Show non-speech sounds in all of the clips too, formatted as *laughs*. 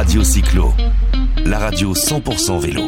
Radio Cyclo, la radio 100% vélo.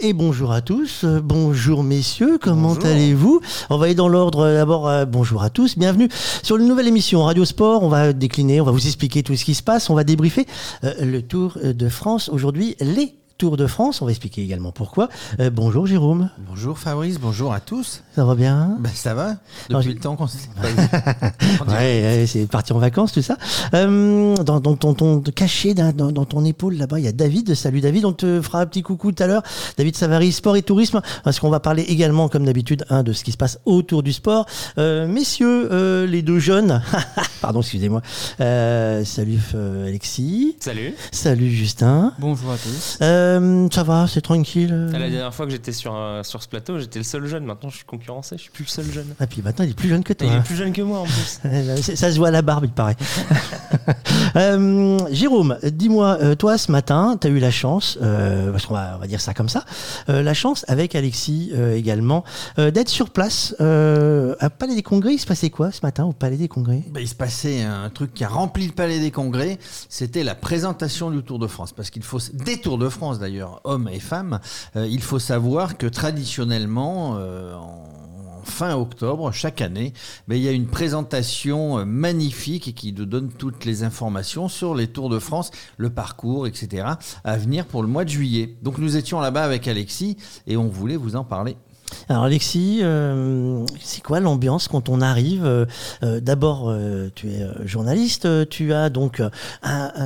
Et bonjour à tous, euh, bonjour messieurs, comment allez-vous? On va aller dans l'ordre. Euh, d'abord, euh, bonjour à tous, bienvenue sur une nouvelle émission Radio Sport, on va décliner, on va vous expliquer tout ce qui se passe, on va débriefer le Tour de France, aujourd'hui les Tour de France. On va expliquer également pourquoi. Euh, bonjour Jérôme. Bonjour Fabrice, bonjour à tous. Ça va bien? Ben, Ça va, depuis le temps qu'on s'est *laughs* Ouais, c'est parti en vacances tout ça. Euh, dans, ton, ton, caché dans, dans, ton épaule là-bas, il y a David. Salut David, on te fera un petit coucou tout à l'heure. David Savary, sport et tourisme, parce qu'on va parler également, comme d'habitude, hein, de ce qui se passe autour du sport. Euh, messieurs, les deux jeunes, *laughs* pardon, excusez-moi. salut Alexis. Salut. Salut Justin. Bonjour à tous. Euh, ça va, c'est tranquille. La dernière fois que j'étais sur, sur ce plateau, j'étais le seul jeune. Maintenant, je suis concurrencé, je suis plus le seul jeune. Et ah, puis maintenant, il est plus jeune que toi. il est plus jeune que moi en plus. *laughs* ça se voit à la barbe, il paraît. *laughs* Euh, Jérôme, dis-moi, euh, toi ce matin, tu as eu la chance, parce qu'on va, on va dire ça comme ça, la chance avec Alexis également, d'être sur place à Palais des Congrès. Il se passait quoi ce matin au Palais des Congrès? Ben, Il se passait un truc qui a rempli le Palais des Congrès. C'était la présentation du Tour de France. Parce qu'il faut. Des Tours de France d'ailleurs, hommes et femmes, euh, il faut savoir que traditionnellement, euh, en fin octobre, chaque année, ben, il y a une présentation euh, magnifique qui nous donne toutes les informations sur les Tours de France, le parcours, etc., à venir pour le mois de juillet. Donc nous étions là-bas avec Alexis et on voulait vous en parler. Alors Alexis, euh, c'est quoi l'ambiance quand on arrive euh, euh, D'abord, tu es journaliste, tu as donc,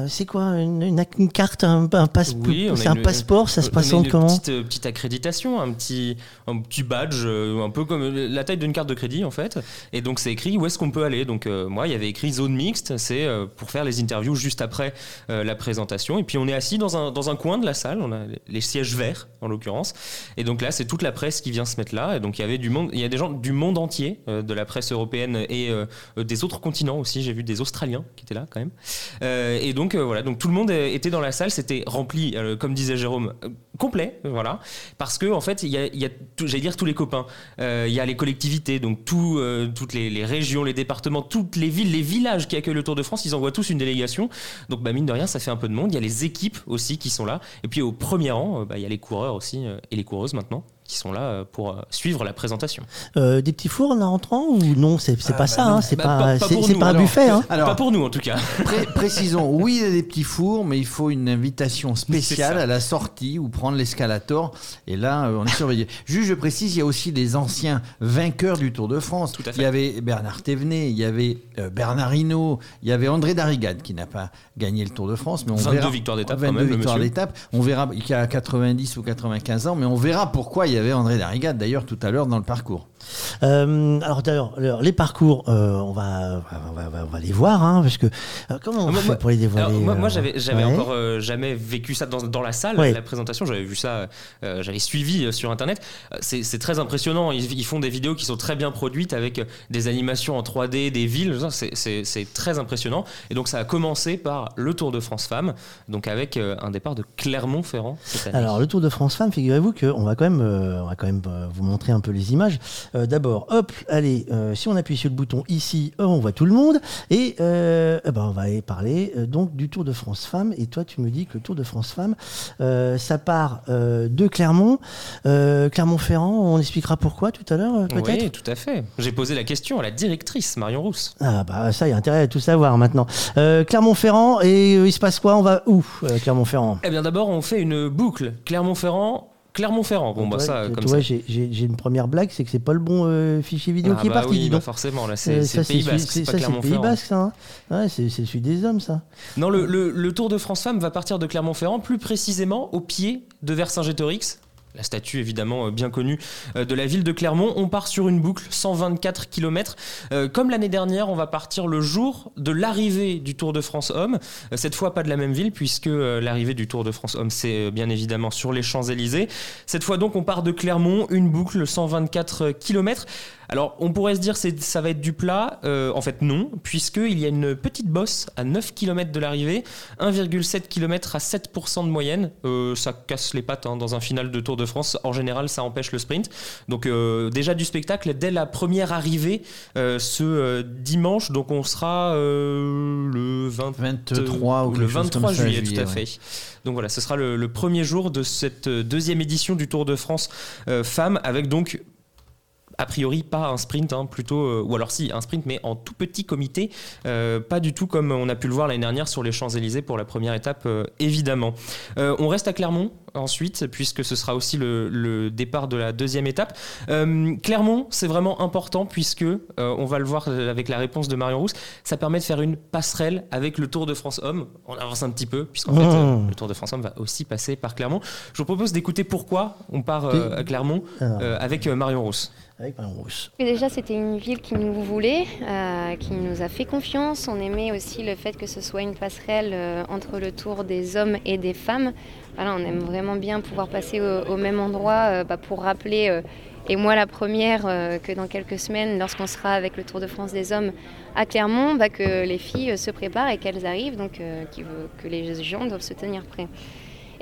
c'est quoi une, carte, un, passeport C'est un passeport, ça se passe comment petite, petite accréditation, un petit, un petit badge, un peu comme la taille d'une carte de crédit en fait. Et donc c'est écrit où est-ce qu'on peut aller. Donc moi, il y avait écrit zone mixte, c'est pour faire les interviews juste après la présentation. Et puis on est assis dans un, dans un coin de la salle, on a les sièges verts en l'occurrence. Et donc là, c'est toute la presse qui vient se mettre là. Et donc il y avait du monde, il y a des gens du monde entier, euh, de la presse européenne et euh, euh, des autres continents aussi. J'ai vu des Australiens qui étaient là quand même. et donc voilà, donc tout le monde était dans la salle, c'était rempli, comme disait Jérôme, complet, voilà, parce que en fait il y a, j'allais dire tous les copains, il y a les collectivités, donc tout, toutes les, régions, les départements, toutes les villes, les villages qui accueillent le Tour de France, ils envoient tous une délégation. Donc bah, mine de rien, ça fait un peu de monde. Il y a les équipes aussi qui sont là. Et puis au premier rang, bah, il y a les coureurs aussi et les coureuses maintenant qui sont là euh, pour euh, suivre la présentation. Euh, des petits fours en rentrant ou non C'est pas ah, ça, bah hein, c'est bah, pas, pas un buffet. Hein. Alors, pas pour nous en tout cas. *laughs* précisons, oui, il y a des petits fours, mais il faut une invitation spéciale à la sortie ou prendre l'escalator. Et là, on est surveillé. *laughs* Juste, je précise, il y a aussi des anciens vainqueurs du Tour de France. Tout à fait. Il y avait Bernard Thévenet, il y avait Bernard Hinault, il y avait André Darrigade qui n'a pas gagné le Tour de France. Mais on 22 victoires d'étape. 22 victoires d'étape. On verra, il a 90 ou 95 ans, mais on verra pourquoi il y avait André Darrigade d'ailleurs tout à l'heure dans le parcours. Euh, alors d'ailleurs, les parcours, euh, on, va, on, va, on, va, les voir, hein, parce que euh, comment on fait pour les dévoiler Moi, j'avais, j'avais encore jamais vécu ça dans, dans la salle, la présentation. J'avais vu ça, j'avais suivi sur internet. C'est, très impressionnant. Ils, font des vidéos qui sont très bien produites avec des animations en 3D, des villes. C'est, très impressionnant. Et donc ça a commencé par le Tour de France Femmes, donc avec un départ de Clermont-Ferrand Alors le Tour de France Femmes, figurez-vous qu'on va quand même, on va quand même vous montrer un peu les images. Euh, d'abord, hop, allez, euh, si on appuie sur le bouton ici, on voit tout le monde. Et euh, eh ben, on va aller parler donc du Tour de France Femmes. Et toi, tu me dis que le Tour de France Femmes, ça part de Clermont. Clermont-Ferrand, on expliquera pourquoi tout à l'heure, peut-être Oui, tout à fait. J'ai posé la question à la directrice, Marion Rousse. Ah, bah ça, il y a intérêt à tout savoir maintenant. Clermont-Ferrand, et il se passe quoi? On va où, Clermont-Ferrand? Eh bien, d'abord, on fait une boucle. Clermont-Ferrand, Clermont-Ferrand. Bon, bah ça, comme ça. j'ai une première blague, c'est que c'est pas le bon euh, fichier vidéo ah qui est bah parti. Oui, bah forcément, là, c'est euh, Pays Basque. C'est Pays Basque, ça. Hein. ouais, c'est celui des hommes, ça. Non, le, le, le, Tour de France Femmes va partir de Clermont-Ferrand, plus précisément au pied de Vercingétorix la statue évidemment euh, bien connue euh, de la ville de Clermont. On part sur une boucle 124 km. Euh, comme l'année dernière, on va partir le jour de l'arrivée du Tour de France Homme. Cette fois pas de la même ville puisque l'arrivée du Tour de France Homme c'est bien évidemment sur les Champs-Élysées. Cette fois donc on part de Clermont, une boucle 124 km Alors, on pourrait se dire c'est ça va être du plat. Euh, en fait, non, puisqu'il y a une petite bosse à 9 km de l'arrivée, 1,7 km à 7% de moyenne. Euh, ça casse les pattes hein, dans un final de Tour de France. En général, ça empêche le sprint. Donc, euh, déjà du spectacle dès la première arrivée ce dimanche. Donc, on sera le 23 ou le 23 juillet, tout à fait. Donc voilà, ce sera le, le, premier jour de cette deuxième édition du Tour de France femmes, avec donc a priori pas un sprint, hein, plutôt, euh, ou alors si, un sprint, mais en tout petit comité, euh, pas du tout comme on a pu le voir l'année dernière sur les Champs-Élysées pour la première étape, euh, évidemment. on reste à Clermont ensuite, puisque ce sera aussi le, départ de la deuxième étape. Clermont, c'est vraiment important, puisque, on va le voir avec la réponse de Marion Rousse, ça permet de faire une passerelle avec le Tour de France Homme. On avance un petit peu, puisqu'en fait, mmh. le Tour de France Homme va aussi passer par Clermont. Je vous propose d'écouter pourquoi on part à Clermont avec Marion Rousse avec Rousse. déjà, c'était une ville qui nous voulait, euh, qui nous a fait confiance. On aimait aussi le fait que ce soit une passerelle euh, entre le tour des hommes et des femmes. On aime vraiment bien pouvoir passer au, même endroit euh, bah, pour rappeler, et moi la première, que dans quelques semaines, lorsqu'on sera avec le Tour de France des hommes à Clermont, bah, que les filles se préparent et qu'elles arrivent, donc que les gens doivent se tenir prêts.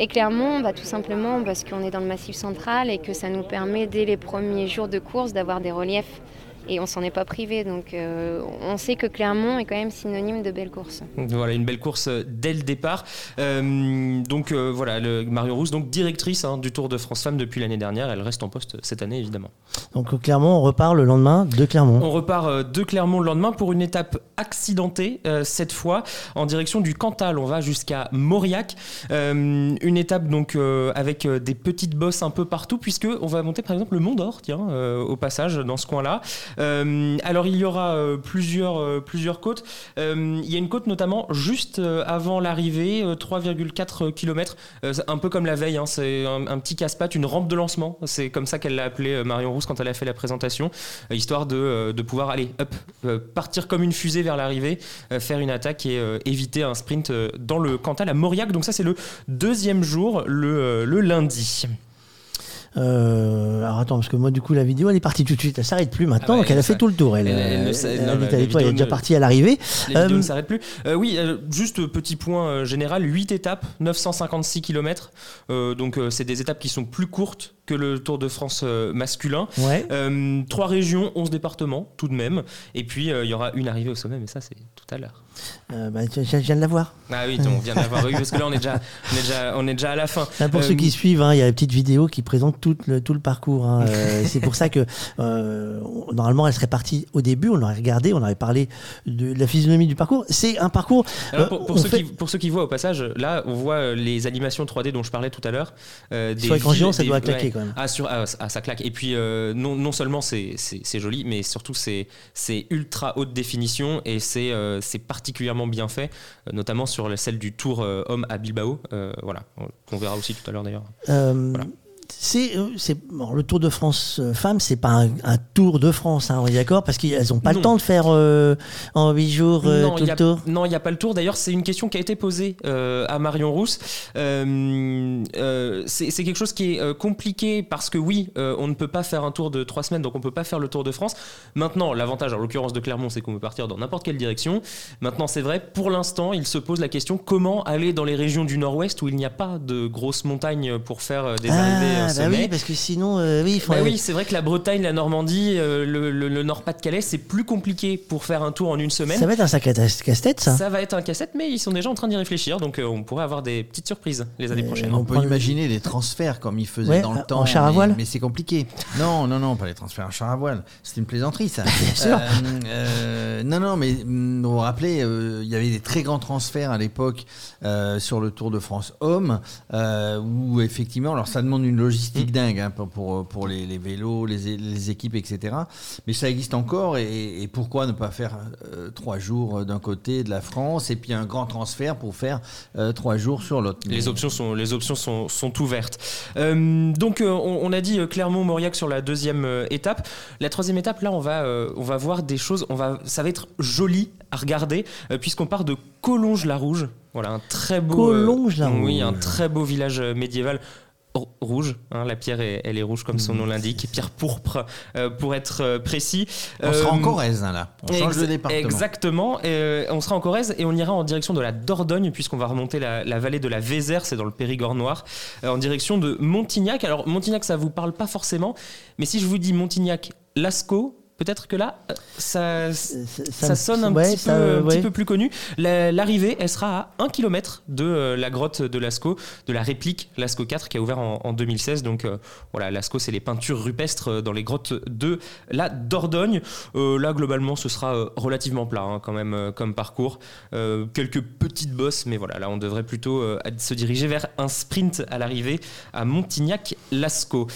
Et Clermont, bah, tout simplement parce qu'on est dans le massif central et que ça nous permet dès les premiers jours de course d'avoir des reliefs et on s'en est pas privé. Donc euh, on sait que Clermont est quand même synonyme de belle course. Voilà, une belle course euh, dès le départ. Euh, donc voilà, le, Marion Rousse, donc directrice hein, du Tour de France Femmes depuis l'année dernière, elle reste en poste cette année évidemment. Donc Clermont, on repart le lendemain de Clermont. On repart de Clermont le lendemain pour une étape accidentée cette fois en direction du Cantal. On va jusqu'à Mauriac, une étape donc avec des petites bosses un peu partout puisque on va monter par exemple le Mont d'Or, tiens, au passage dans ce coin-là. Euh, alors il y aura euh, plusieurs, euh, plusieurs côtes. il y a une côte notamment juste avant l'arrivée, 3,4 km, un peu comme la veille, hein, c'est un, petit casse-pattes, une rampe de lancement. C'est comme ça qu'elle l'a appelé Marion Rousse quand elle a fait la présentation, histoire de, pouvoir aller hop, partir comme une fusée vers l'arrivée, faire une attaque et éviter un sprint dans le Cantal à Mauriac. Donc ça c'est le deuxième jour, le lundi. Euh, alors attends, parce que moi, du coup, la vidéo, elle est partie tout de suite. Elle s'arrête plus maintenant, ah donc elle a fait tout le tour. Elle, elle, est déjà partie à l'arrivée. La vidéo ne euh, s'arrête plus. Euh, oui, juste petit point général 8 étapes, 956 km. donc, c'est des étapes qui sont plus courtes que le Tour de France masculin. Ouais. trois régions, 11 départements, tout de même. Et puis, il y aura une arrivée au sommet, mais ça, c'est tout à l'heure. bah, je, viens de la voir. Ah oui, on vient de la voir. Oui, parce que là, on est déjà, on est déjà, on est déjà à la fin. pour ceux qui suivent, hein, il y a la petite vidéo qui présente tout le, tout le parcours. Hein. Euh, *laughs* c'est pour ça que euh, normalement elle serait partie au début, on aurait regardé, on aurait parlé de la physionomie du parcours. C'est un parcours. Euh, pour, ceux qui, pour, ceux qui, voient au passage, là on voit les animations 3D dont je parlais tout à l'heure. sur écran géant, ça doit claquer quand même. Ah, sur, ah, ah, ça claque. Et puis non, non seulement c'est joli, mais surtout c'est ultra haute définition et c'est particulièrement bien fait, notamment sur celle du Tour Homme à Bilbao. voilà, on verra aussi tout à l'heure d'ailleurs. Voilà c'est euh, le Tour de France euh, femmes, c'est pas un, Tour de France, hein, on est d'accord, parce qu'elles n'ont pas le temps de faire euh, en 8 jours tout le tour. Non, il n'y a pas le tour. D'ailleurs, c'est une question qui a été posée à Marion Rousse. c'est quelque chose qui est compliqué parce que oui, on ne peut pas faire un tour de 3 semaines, donc on ne peut pas faire le Tour de France. Maintenant, l'avantage, en l'occurrence de Clermont, c'est qu'on peut partir dans n'importe quelle direction. Maintenant, c'est vrai, pour l'instant, il se pose la question comment aller dans les régions du Nord-Ouest où il n'y a pas de grosses montagnes pour faire des ah, arrivées ah, bah oui, parce que sinon, euh, oui, il faut. Bah oui, c'est vrai que la Bretagne, la Normandie, euh, le, Nord-Pas-de-Calais, c'est plus compliqué pour faire un tour en une semaine. Ça va être un sacré casse-tête, ça. Ça va être un casse-tête, mais ils sont déjà en train d'y réfléchir, donc euh, on pourrait avoir des petites surprises les années prochaines. On, peut imaginer des transferts comme ils faisaient dans le temps. En char à voile Mais, c'est compliqué. Non, non, non, pas les transferts en char à voile. C'est une plaisanterie, ça. *laughs* Bien sûr. non, non, mais mm, vous vous rappelez, il y avait des très grands transferts à l'époque sur le Tour de France Homme, où effectivement, alors ça demande une logistique mmh. dingue. Hein, pour, pour les, vélos, les, les, équipes, etc. Mais ça existe encore et, pourquoi ne pas faire euh, trois jours d'un côté de la France et puis un grand transfert pour faire euh, trois jours sur l'autre Les options sont, les options sont, sont ouvertes. Euh, donc on, a dit Clermont-Mauriac sur la deuxième étape. La troisième étape, là, on va, on va voir des choses, on va, ça va être joli à regarder puisqu'on part de Collonges-la-Rouge. Voilà, un très beau. Collonges-la-Rouge. oui, un très beau village médiéval rouge. hein, la pierre, est- elle est rouge comme son nom l'indique. Pierre pourpre, euh, pour être euh, précis. On sera en Euh, Corrèze, hein, là. On change de Ex- département. Exactement. Euh, on sera en Corrèze et on ira en direction de la Dordogne puisqu'on va remonter la, la vallée de la Vézère, c'est dans le Périgord noir, euh, en direction de Montignac. Alors Montignac, ça vous parle pas forcément, mais si je vous dis Montignac, Lascaux. Peut-être que là, euh, ça, ça, sonne un, ouais, petit, ça, peu, un ouais. petit peu plus connu. La- L'arrivée, elle sera à 1 km de euh, la grotte de Lascaux, de la réplique Lascaux 4 qui a ouvert en, en 2016. Donc euh, voilà, Lascaux, c'est les peintures rupestres dans les grottes de la Dordogne. Euh, là, globalement, ce sera relativement plat hein, quand même comme parcours. Euh, quelques petites bosses, mais voilà, là, on devrait plutôt se diriger vers un sprint à l'arrivée à Montignac-Lascaux.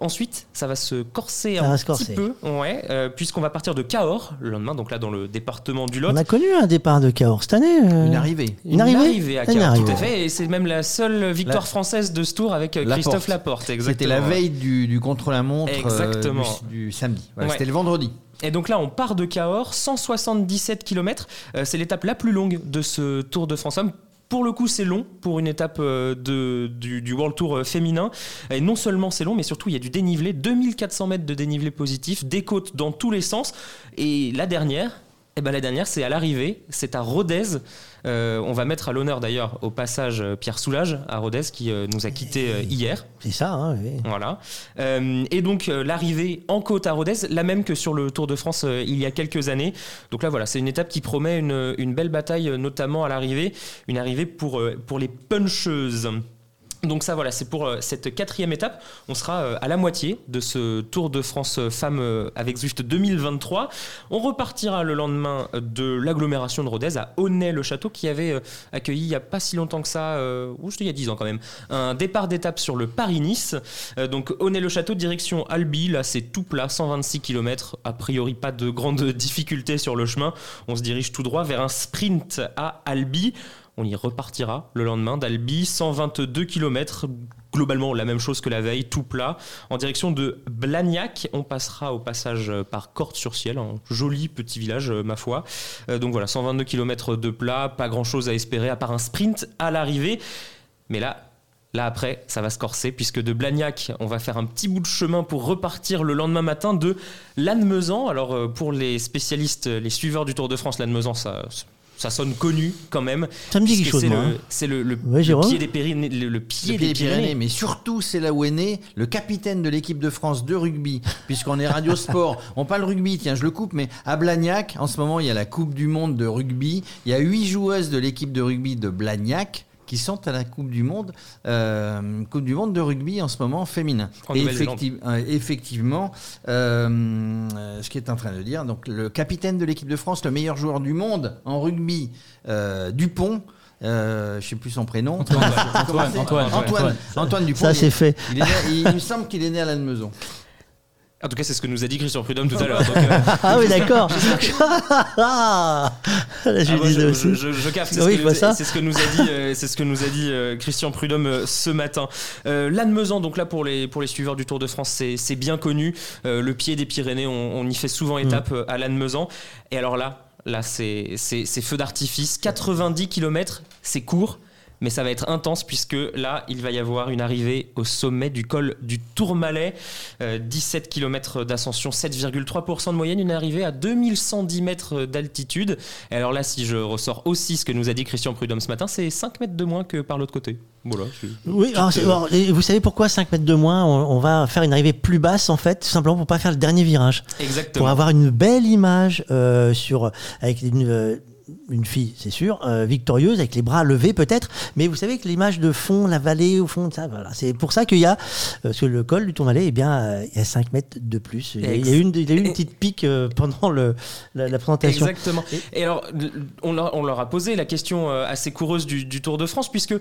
Ensuite, ça va se corser Ça un petit corser. peu, ouais, euh, puisqu'on va partir de Cahors le lendemain, donc là dans le département du Lot. On a connu un départ de Cahors cette année. euh, Une arrivée. Une arrivée à Une Cahors, arrivée. tout à fait. Et c'est même la seule victoire La- française de ce tour avec euh, Laporte. Christophe Laporte. Exactement. C'était la veille du, du contre-la-montre euh, Exactement. du, du samedi. Voilà, Ouais. C'était le vendredi. Et donc là, on part de Cahors, 177 km. c'est l'étape la plus longue de ce Tour de France Homme. Pour le coup, c'est long pour une étape euh, de, du, du World Tour euh, féminin. Et non seulement c'est long, mais surtout il y a du dénivelé, 2400 mètres de dénivelé positif, des côtes dans tous les sens. Et la dernière, eh ben la dernière, c'est à l'arrivée, c'est à Rodez. Euh, on va mettre à l'honneur d'ailleurs au passage euh, Pierre Soulages à Rodez qui euh, nous a quittés euh, hier. C'est ça, hein, oui. Voilà. Euh, et donc l'arrivée en côte à Rodez, la même que sur le Tour de France il y a quelques années. Donc là voilà, c'est une étape qui promet une, une belle bataille, notamment à l'arrivée, une arrivée pour, pour les puncheuses. Donc ça voilà, c'est pour euh, cette quatrième étape. On sera euh, à la moitié de ce Tour de France euh, femmes avec Zwift 2023. On repartira le lendemain de l'agglomération de Rodez à Aunay-le-Château qui avait accueilli il n'y a pas si longtemps que ça, ou c'était il y a 10 ans quand même, un départ d'étape sur le Paris-Nice. Donc Aunay-le-Château direction Albi, là c'est tout plat, 126 km, a priori pas de grandes *laughs* difficultés sur le chemin. On se dirige tout droit vers un sprint à Albi. On y repartira le lendemain d'Albi, 122 km, globalement la même chose que la veille, tout plat. En direction de Blagnac, on passera au passage par Corte-sur-Ciel, un joli petit village, euh, ma foi. Euh, donc voilà, 122 km de plat, pas grand-chose à espérer à part un sprint à l'arrivée. Mais là, Là après, ça va se corser puisque de Blagnac, on va faire un petit bout de chemin pour repartir le lendemain matin de Lannemezan. Alors euh, pour les spécialistes, les suiveurs du Tour de France, Lannemezan, ça, ça sonne connu quand même. Ça me dit quelque chose, C'est moi, le, hein. c'est le, le- Ouais, le Jérôme pied des Pyrénées. Le, le pied Le des pied des Pyrénées. Pyrénées, mais surtout c'est là où est né le capitaine de l'équipe de France de rugby, puisqu'on est Radio Sport. *laughs* On parle rugby, tiens, je le coupe, mais à Blagnac, en ce moment, il y a la Coupe du Monde de rugby. Il y a huit joueuses de l'équipe de rugby de Blagnac qui sont à la Coupe du Monde, euh, Coupe du Monde de rugby en ce moment féminin. En Et effective- euh, effectivement, euh, ce qui est en train de dire, donc le capitaine de l'équipe de France, le meilleur joueur du monde en rugby, euh, Dupont. Euh, je sais plus son prénom. Antoine, *laughs* Antoine, Antoine Dupont. Ça, il- c'est fait. il, est né- il- il me semble qu'il est né à Lannemezan. En tout cas, c'est ce que nous a dit Christian Prudhomme tout à l'heure. donc, euh, *laughs* Ah oui, d'accord. *laughs* *laughs* Ah, je Ah, je, capte, c'est Oui, ce, c'est ce que nous a dit, euh, c'est ce que nous a dit euh, Christian Prudhomme ce matin. Euh, Lannemezan, donc là pour les pour les suiveurs du Tour de France, c'est c'est bien connu. Le pied des Pyrénées, on, on y fait souvent Mm. étape à Lannemezan. Et alors là, là c'est feu d'artifice, 90 km, c'est court. Mais ça va être intense puisque là, il va y avoir une arrivée au sommet du col du Tourmalet. Euh, 17 km d'ascension, 7,3% de moyenne, une arrivée à 2110 mètres d'altitude. Et alors là, si je ressors aussi ce que nous a dit Christian Prudhomme ce matin, c'est 5 mètres de moins que par l'autre côté. Voilà. Oui, alors, alors, vous savez pourquoi 5 mètres de moins on, on va faire une arrivée plus basse en fait, tout simplement pour pas faire le dernier virage. Exactement. Pour avoir une belle image euh, sur avec une, euh, une fille, c'est sûr, euh, victorieuse, avec les bras levés peut-être, mais vous savez que l'image de fond, la vallée au fond, ça, voilà, c'est pour ça qu'il y a, euh, sur le col du Tourmalet, eh bien, euh, il y a 5 mètres de plus. Il y a, il y a une, il y a eu une petite pique pendant le, la, la présentation. Exactement. Et alors, on leur, on leur a posé la question assez coureuse du, du Tour de France, puisque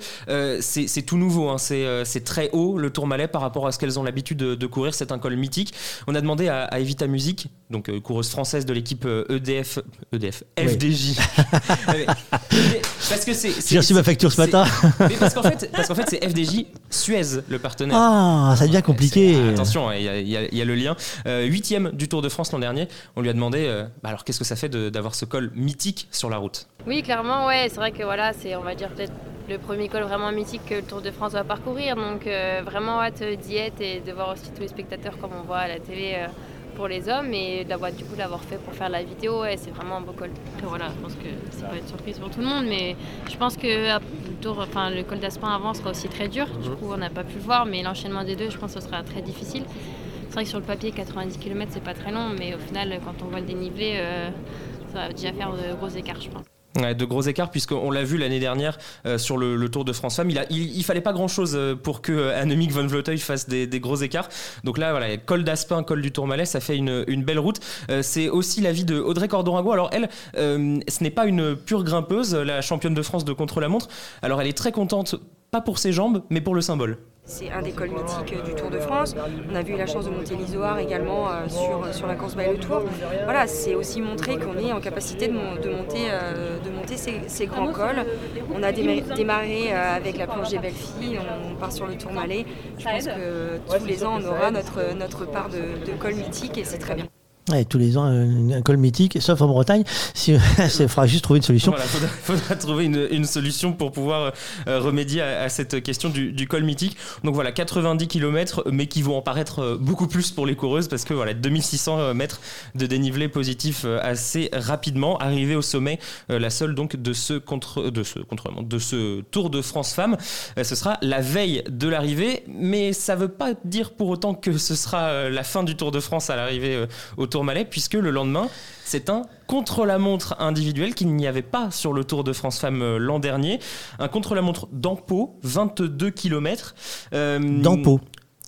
c'est tout nouveau, hein. c'est très haut le Tourmalet par rapport à ce qu'elles ont l'habitude de, de courir, c'est un col mythique. On a demandé à, à Evita Music, donc coureuse française de l'équipe EDF, EDF, Oui. FDJ. *laughs* Ouais, parce que c'est. c'est- J'ai reçu ma facture ce matin. *laughs* Mais parce qu'en fait, parce qu'en fait c'est FDJ Suez, le partenaire. Ah, ça devient compliqué. Attention, il y, a- il y a- il y a le lien. Euh, Huitième du Tour de France l'an dernier, on lui a demandé euh, bah alors qu'est-ce que ça fait de- d'avoir ce col mythique sur la route? Oui, clairement, ouais. C'est vrai que voilà, c'est, on va dire peut-être le premier col vraiment mythique que le Tour de France va parcourir. Donc euh, vraiment hâte d'y être et de voir aussi tous les spectateurs comme on voit à la télé euh, pour les hommes et d'avoir du coup l'avoir fait pour faire la vidéo. Et c'est vraiment un beau col. Et voilà, je pense que c'est pas une surprise pour tout le monde, mais je pense que le, tour, enfin, le col d'Aspin avant sera aussi très dur. Du coup, on n'a pas pu le voir, mais l'enchaînement des deux, je pense que ce sera très difficile. C'est vrai que sur le papier, 90 km, c'est pas très long, mais au final, quand on voit le dénivelé, euh, ça va déjà faire de gros écarts, je pense. De gros écarts puisqu'on l'a vu l'année dernière euh, sur le, Tour de France Femmes. Il, fallait pas grand chose pour que euh, Annemiek van Vleuten fasse des, gros écarts. Donc là, voilà, col d'Aspin, col du Tourmalet, ça fait une, belle route. Euh, c'est aussi l'avis de Audrey Cordorago. Alors elle, euh, ce n'est pas une pure grimpeuse, la championne de France de contre-la-montre. Alors elle est très contente, pas pour ses jambes, mais pour le symbole. C'est un des cols mythiques du Tour de France. On a vu la chance de monter l'Isoire également euh, sur, sur la course by le Tour. Voilà, c'est aussi montrer qu'on est en capacité de, monter, euh, ces, grands cols. On a démarré euh, avec la belles filles, on, part sur le Tour Malais. Je pense que tous les ans, on aura notre, part de, de cols mythiques et c'est très bien. Ouais, tous les ans, un col mythique, sauf en Bretagne. Il *laughs* faudra juste trouver une solution. Voilà, faudra, faudra trouver une, solution pour pouvoir euh, remédier à, cette question du, col mythique. Donc voilà, 90 km, mais qui vont en paraître beaucoup plus pour les coureuses parce que voilà, 2600 mètres de dénivelé positif euh, assez rapidement. Arrivé au sommet, euh, la seule donc de ce contre, de ce contre, de ce Tour de France Femmes, ce sera la veille de l'arrivée, mais ça veut pas dire pour autant que ce sera la fin du Tour de France à l'arrivée au Puisque le lendemain, c'est un contre-la-montre individuel qu'il n'y avait pas sur le Tour de France Femmes l'an dernier. Un contre-la-montre d'Ampo, 22 km. Euh,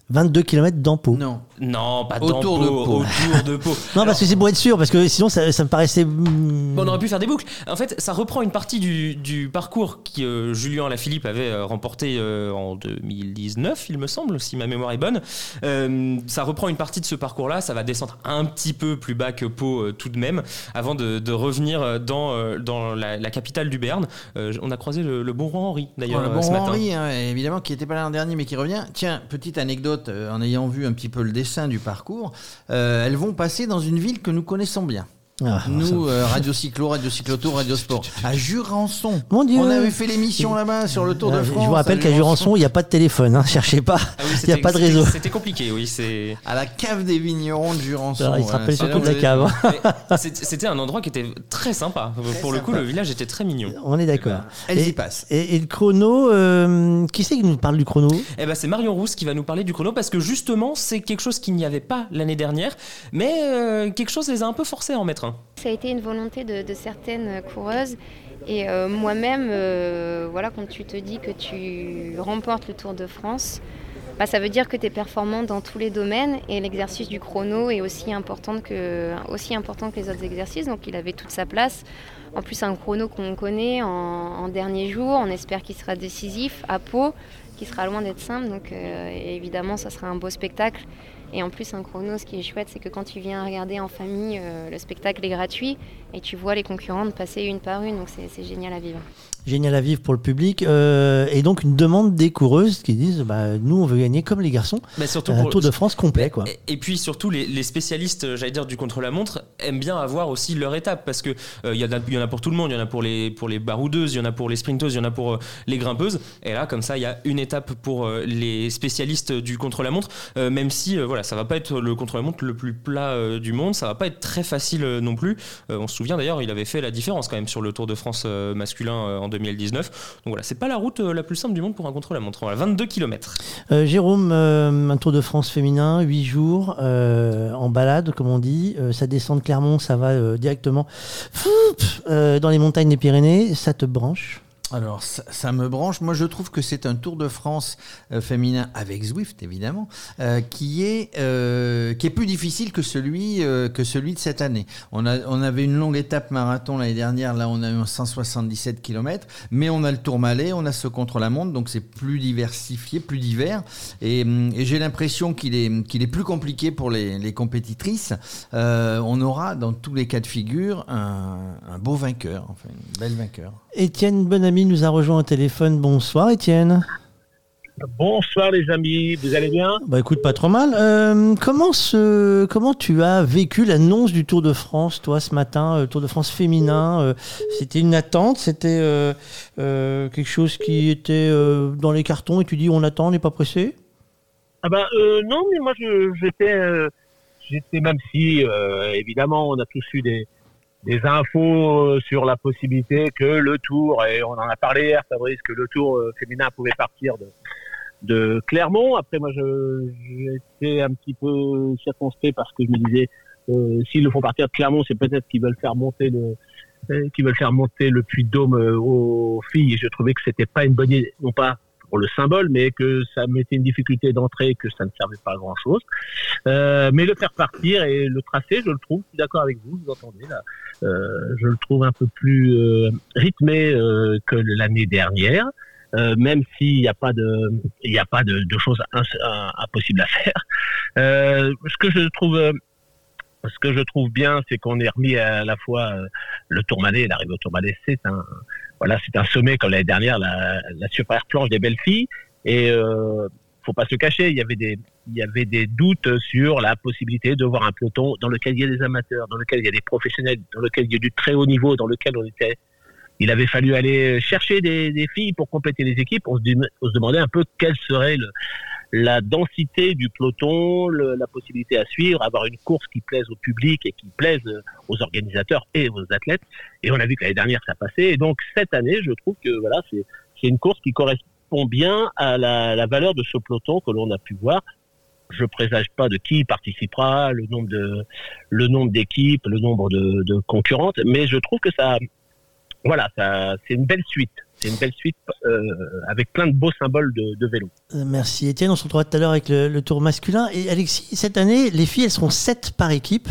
22 km d'Ampo. Non. Non, pas autour de Pau. Autour de Pau. non, parce que c'est pour être sûr, parce que sinon ça, ça me paraissait. Bon, on aurait pu faire des boucles. En fait, ça reprend une partie du, du parcours que euh, Julien Alaphilippe avait euh, remporté euh, en 2019, il me semble, si ma mémoire est bonne. Euh, ça reprend une partie de ce parcours-là. Ça va descendre un petit peu plus bas que Pau tout de même, avant de, de revenir dans, dans la, la, capitale du Berne. on a croisé le, le bon roi Henri, d'ailleurs, le bon ce matin. Henri, hein, évidemment, qui n'était pas là l'an dernier, mais qui revient. Tiens, petite anecdote euh, en ayant vu un petit peu le dessin du parcours, euh, elles vont passer dans une ville que nous connaissons bien. Ah, nous, euh, Radio Cyclo, Radio Cyclotour, Radio Sport, à Jurançon. Mon Dieu. On avait fait l'émission là-bas sur le Tour de France. Je vous rappelle qu'à Jurançon, il n'y a pas de téléphone, hein, *laughs* cherchez pas. Ah oui, il n'y a pas de réseau. C'était compliqué, oui. C'est à la cave des vignerons de Jurançon. Alors, il se rappelle surtout de la cave. *laughs* C'était un endroit qui était très sympa. Très Pour sympa. le coup, le village était très mignon. On est d'accord. Elle y passe. Et, et le chrono, euh, qui c'est qui nous parle du chrono? Eh ben, c'est Marion Rousse qui va nous parler du chrono parce que justement, c'est quelque chose qu'il n'y avait pas l'année dernière, mais euh, quelque chose les a un peu forcés à en mettre Ça a été une volonté de, certaines coureuses. Et euh, moi-même, euh, voilà, quand tu te dis que tu remportes le Tour de France, bah, ça veut dire que tu es performant dans tous les domaines et l'exercice du chrono est aussi important, que, aussi important que les autres exercices. Donc il avait toute sa place. En plus, un chrono qu'on connaît en, en, dernier jour, on espère qu'il sera décisif à Pau, qui sera loin d'être simple. Donc euh, évidemment, ça sera un beau spectacle. Et en plus, un chrono, ce qui est chouette, c'est que quand tu viens regarder en famille, euh, le spectacle est gratuit et tu vois les concurrentes passer une par une. Donc c'est génial à vivre. Génial à vivre pour le public. Euh, et donc une demande des coureuses qui disent bah, nous, on veut gagner comme les garçons. Mais surtout un pour... Tour de France complet. Quoi. Et, et puis surtout, les, les spécialistes, j'allais dire, du contre-la-montre aiment bien avoir aussi leur étape parce qu'il euh, y, y, en a pour tout le monde. Il y en a pour les, pour les baroudeuses, il y en a pour les sprinteuses, il y en a pour euh, les grimpeuses. Et là, comme ça, il y a une étape pour euh, les spécialistes du contre-la-montre. Euh, même si voilà, ça va pas être le contre-la-montre le plus plat euh, du monde, ça va pas être très facile non plus. on se souvient d'ailleurs, il avait fait la différence quand même sur le Tour de France masculin en 2019. Donc voilà, c'est pas la route la plus simple du monde pour un contre-la-montre. Voilà, 22 km. Euh, Jérôme, euh, un Tour de France féminin, 8 jours, euh, en balade, comme on dit. ça descend de Clermont, ça va directement dans les montagnes des Pyrénées. Ça te branche? Alors, ça, me branche. Moi, je trouve que c'est un Tour de France euh, féminin avec Zwift, évidemment, euh, qui est euh, qui est plus difficile que celui que celui de cette année. On a on avait une longue étape marathon l'année dernière. Là, on a eu 177 km, mais on a le Tour Malais, on a ce contre la montre, donc c'est plus diversifié, plus divers. Et, et j'ai l'impression qu'il est est plus compliqué pour les, les compétitrices. On aura dans tous les cas de figure un, un beau vainqueur, enfin une belle vainqueur. Étienne nous a rejoint au téléphone. Bonsoir Étienne. Bonsoir les amis, vous allez bien? Bah écoute, pas trop mal. Euh, comment, ce, comment tu as vécu l'annonce du Tour de France, toi, ce matin, euh, Tour de France féminin euh, C'était une attente C'était euh, quelque chose qui était dans les cartons et tu dis on attend, on n'est pas pressé? Ah bah non, mais moi j'étais, j'étais même si évidemment on a tous eu des, des infos euh, sur la possibilité que le Tour et on en a parlé hier, Fabrice, que le Tour euh, féminin pouvait partir de Clermont. Après moi j'étais un petit peu circonspect parce que je me disais euh, s'ils le font partir de Clermont, c'est peut-être qu'ils veulent faire monter le euh, qu'ils veulent faire monter le Puy de Dôme euh, aux filles. Et je trouvais que c'était pas une bonne idée, non pas pour le symbole, mais que ça mettait une difficulté d'entrée, que ça ne servait pas à grand chose. Euh, mais le faire partir et le tracer, je le trouve, je suis d'accord avec vous, vous entendez là, euh, je le trouve un peu plus euh, rythmé euh, que l'année dernière. Euh, même s'il n'y a pas de, il n'y a pas de, de choses euh, impossibles à faire. Ce que je trouve, ce que je trouve bien, c'est qu'on ait remis à la fois le Tourmalet, l'arrivée au Tourmalet, c'est un, voilà, c'est un sommet comme l'année dernière, la, la super planche des belles filles. Et euh, faut pas se cacher, il y avait des, il y avait des doutes sur la possibilité de voir un peloton dans lequel il y a des amateurs, dans lequel il y a des professionnels, dans lequel il y a du très haut niveau, dans lequel on était. Il avait fallu aller chercher des, des filles pour compléter les équipes. On se, on se demandait un peu quelle serait le, la densité du peloton, la possibilité à suivre, avoir une course qui plaise au public et qui plaise euh, aux organisateurs et aux athlètes. Et on a vu que l'année dernière ça passait. Et donc cette année, je trouve que voilà, c'est une course qui correspond bien à la, la valeur de ce peloton que l'on a pu voir. Je présage pas de qui participera, le nombre de le nombre d'équipes, le nombre de, de concurrentes, mais je trouve que ça, voilà, ça, c'est une belle suite. C'est une belle suite euh, avec plein de beaux symboles de, de vélo. Euh, Merci Étienne, on se retrouvera tout à l'heure avec le, le tour masculin. Et Alexis, cette année, les filles, elles seront 7 par équipe.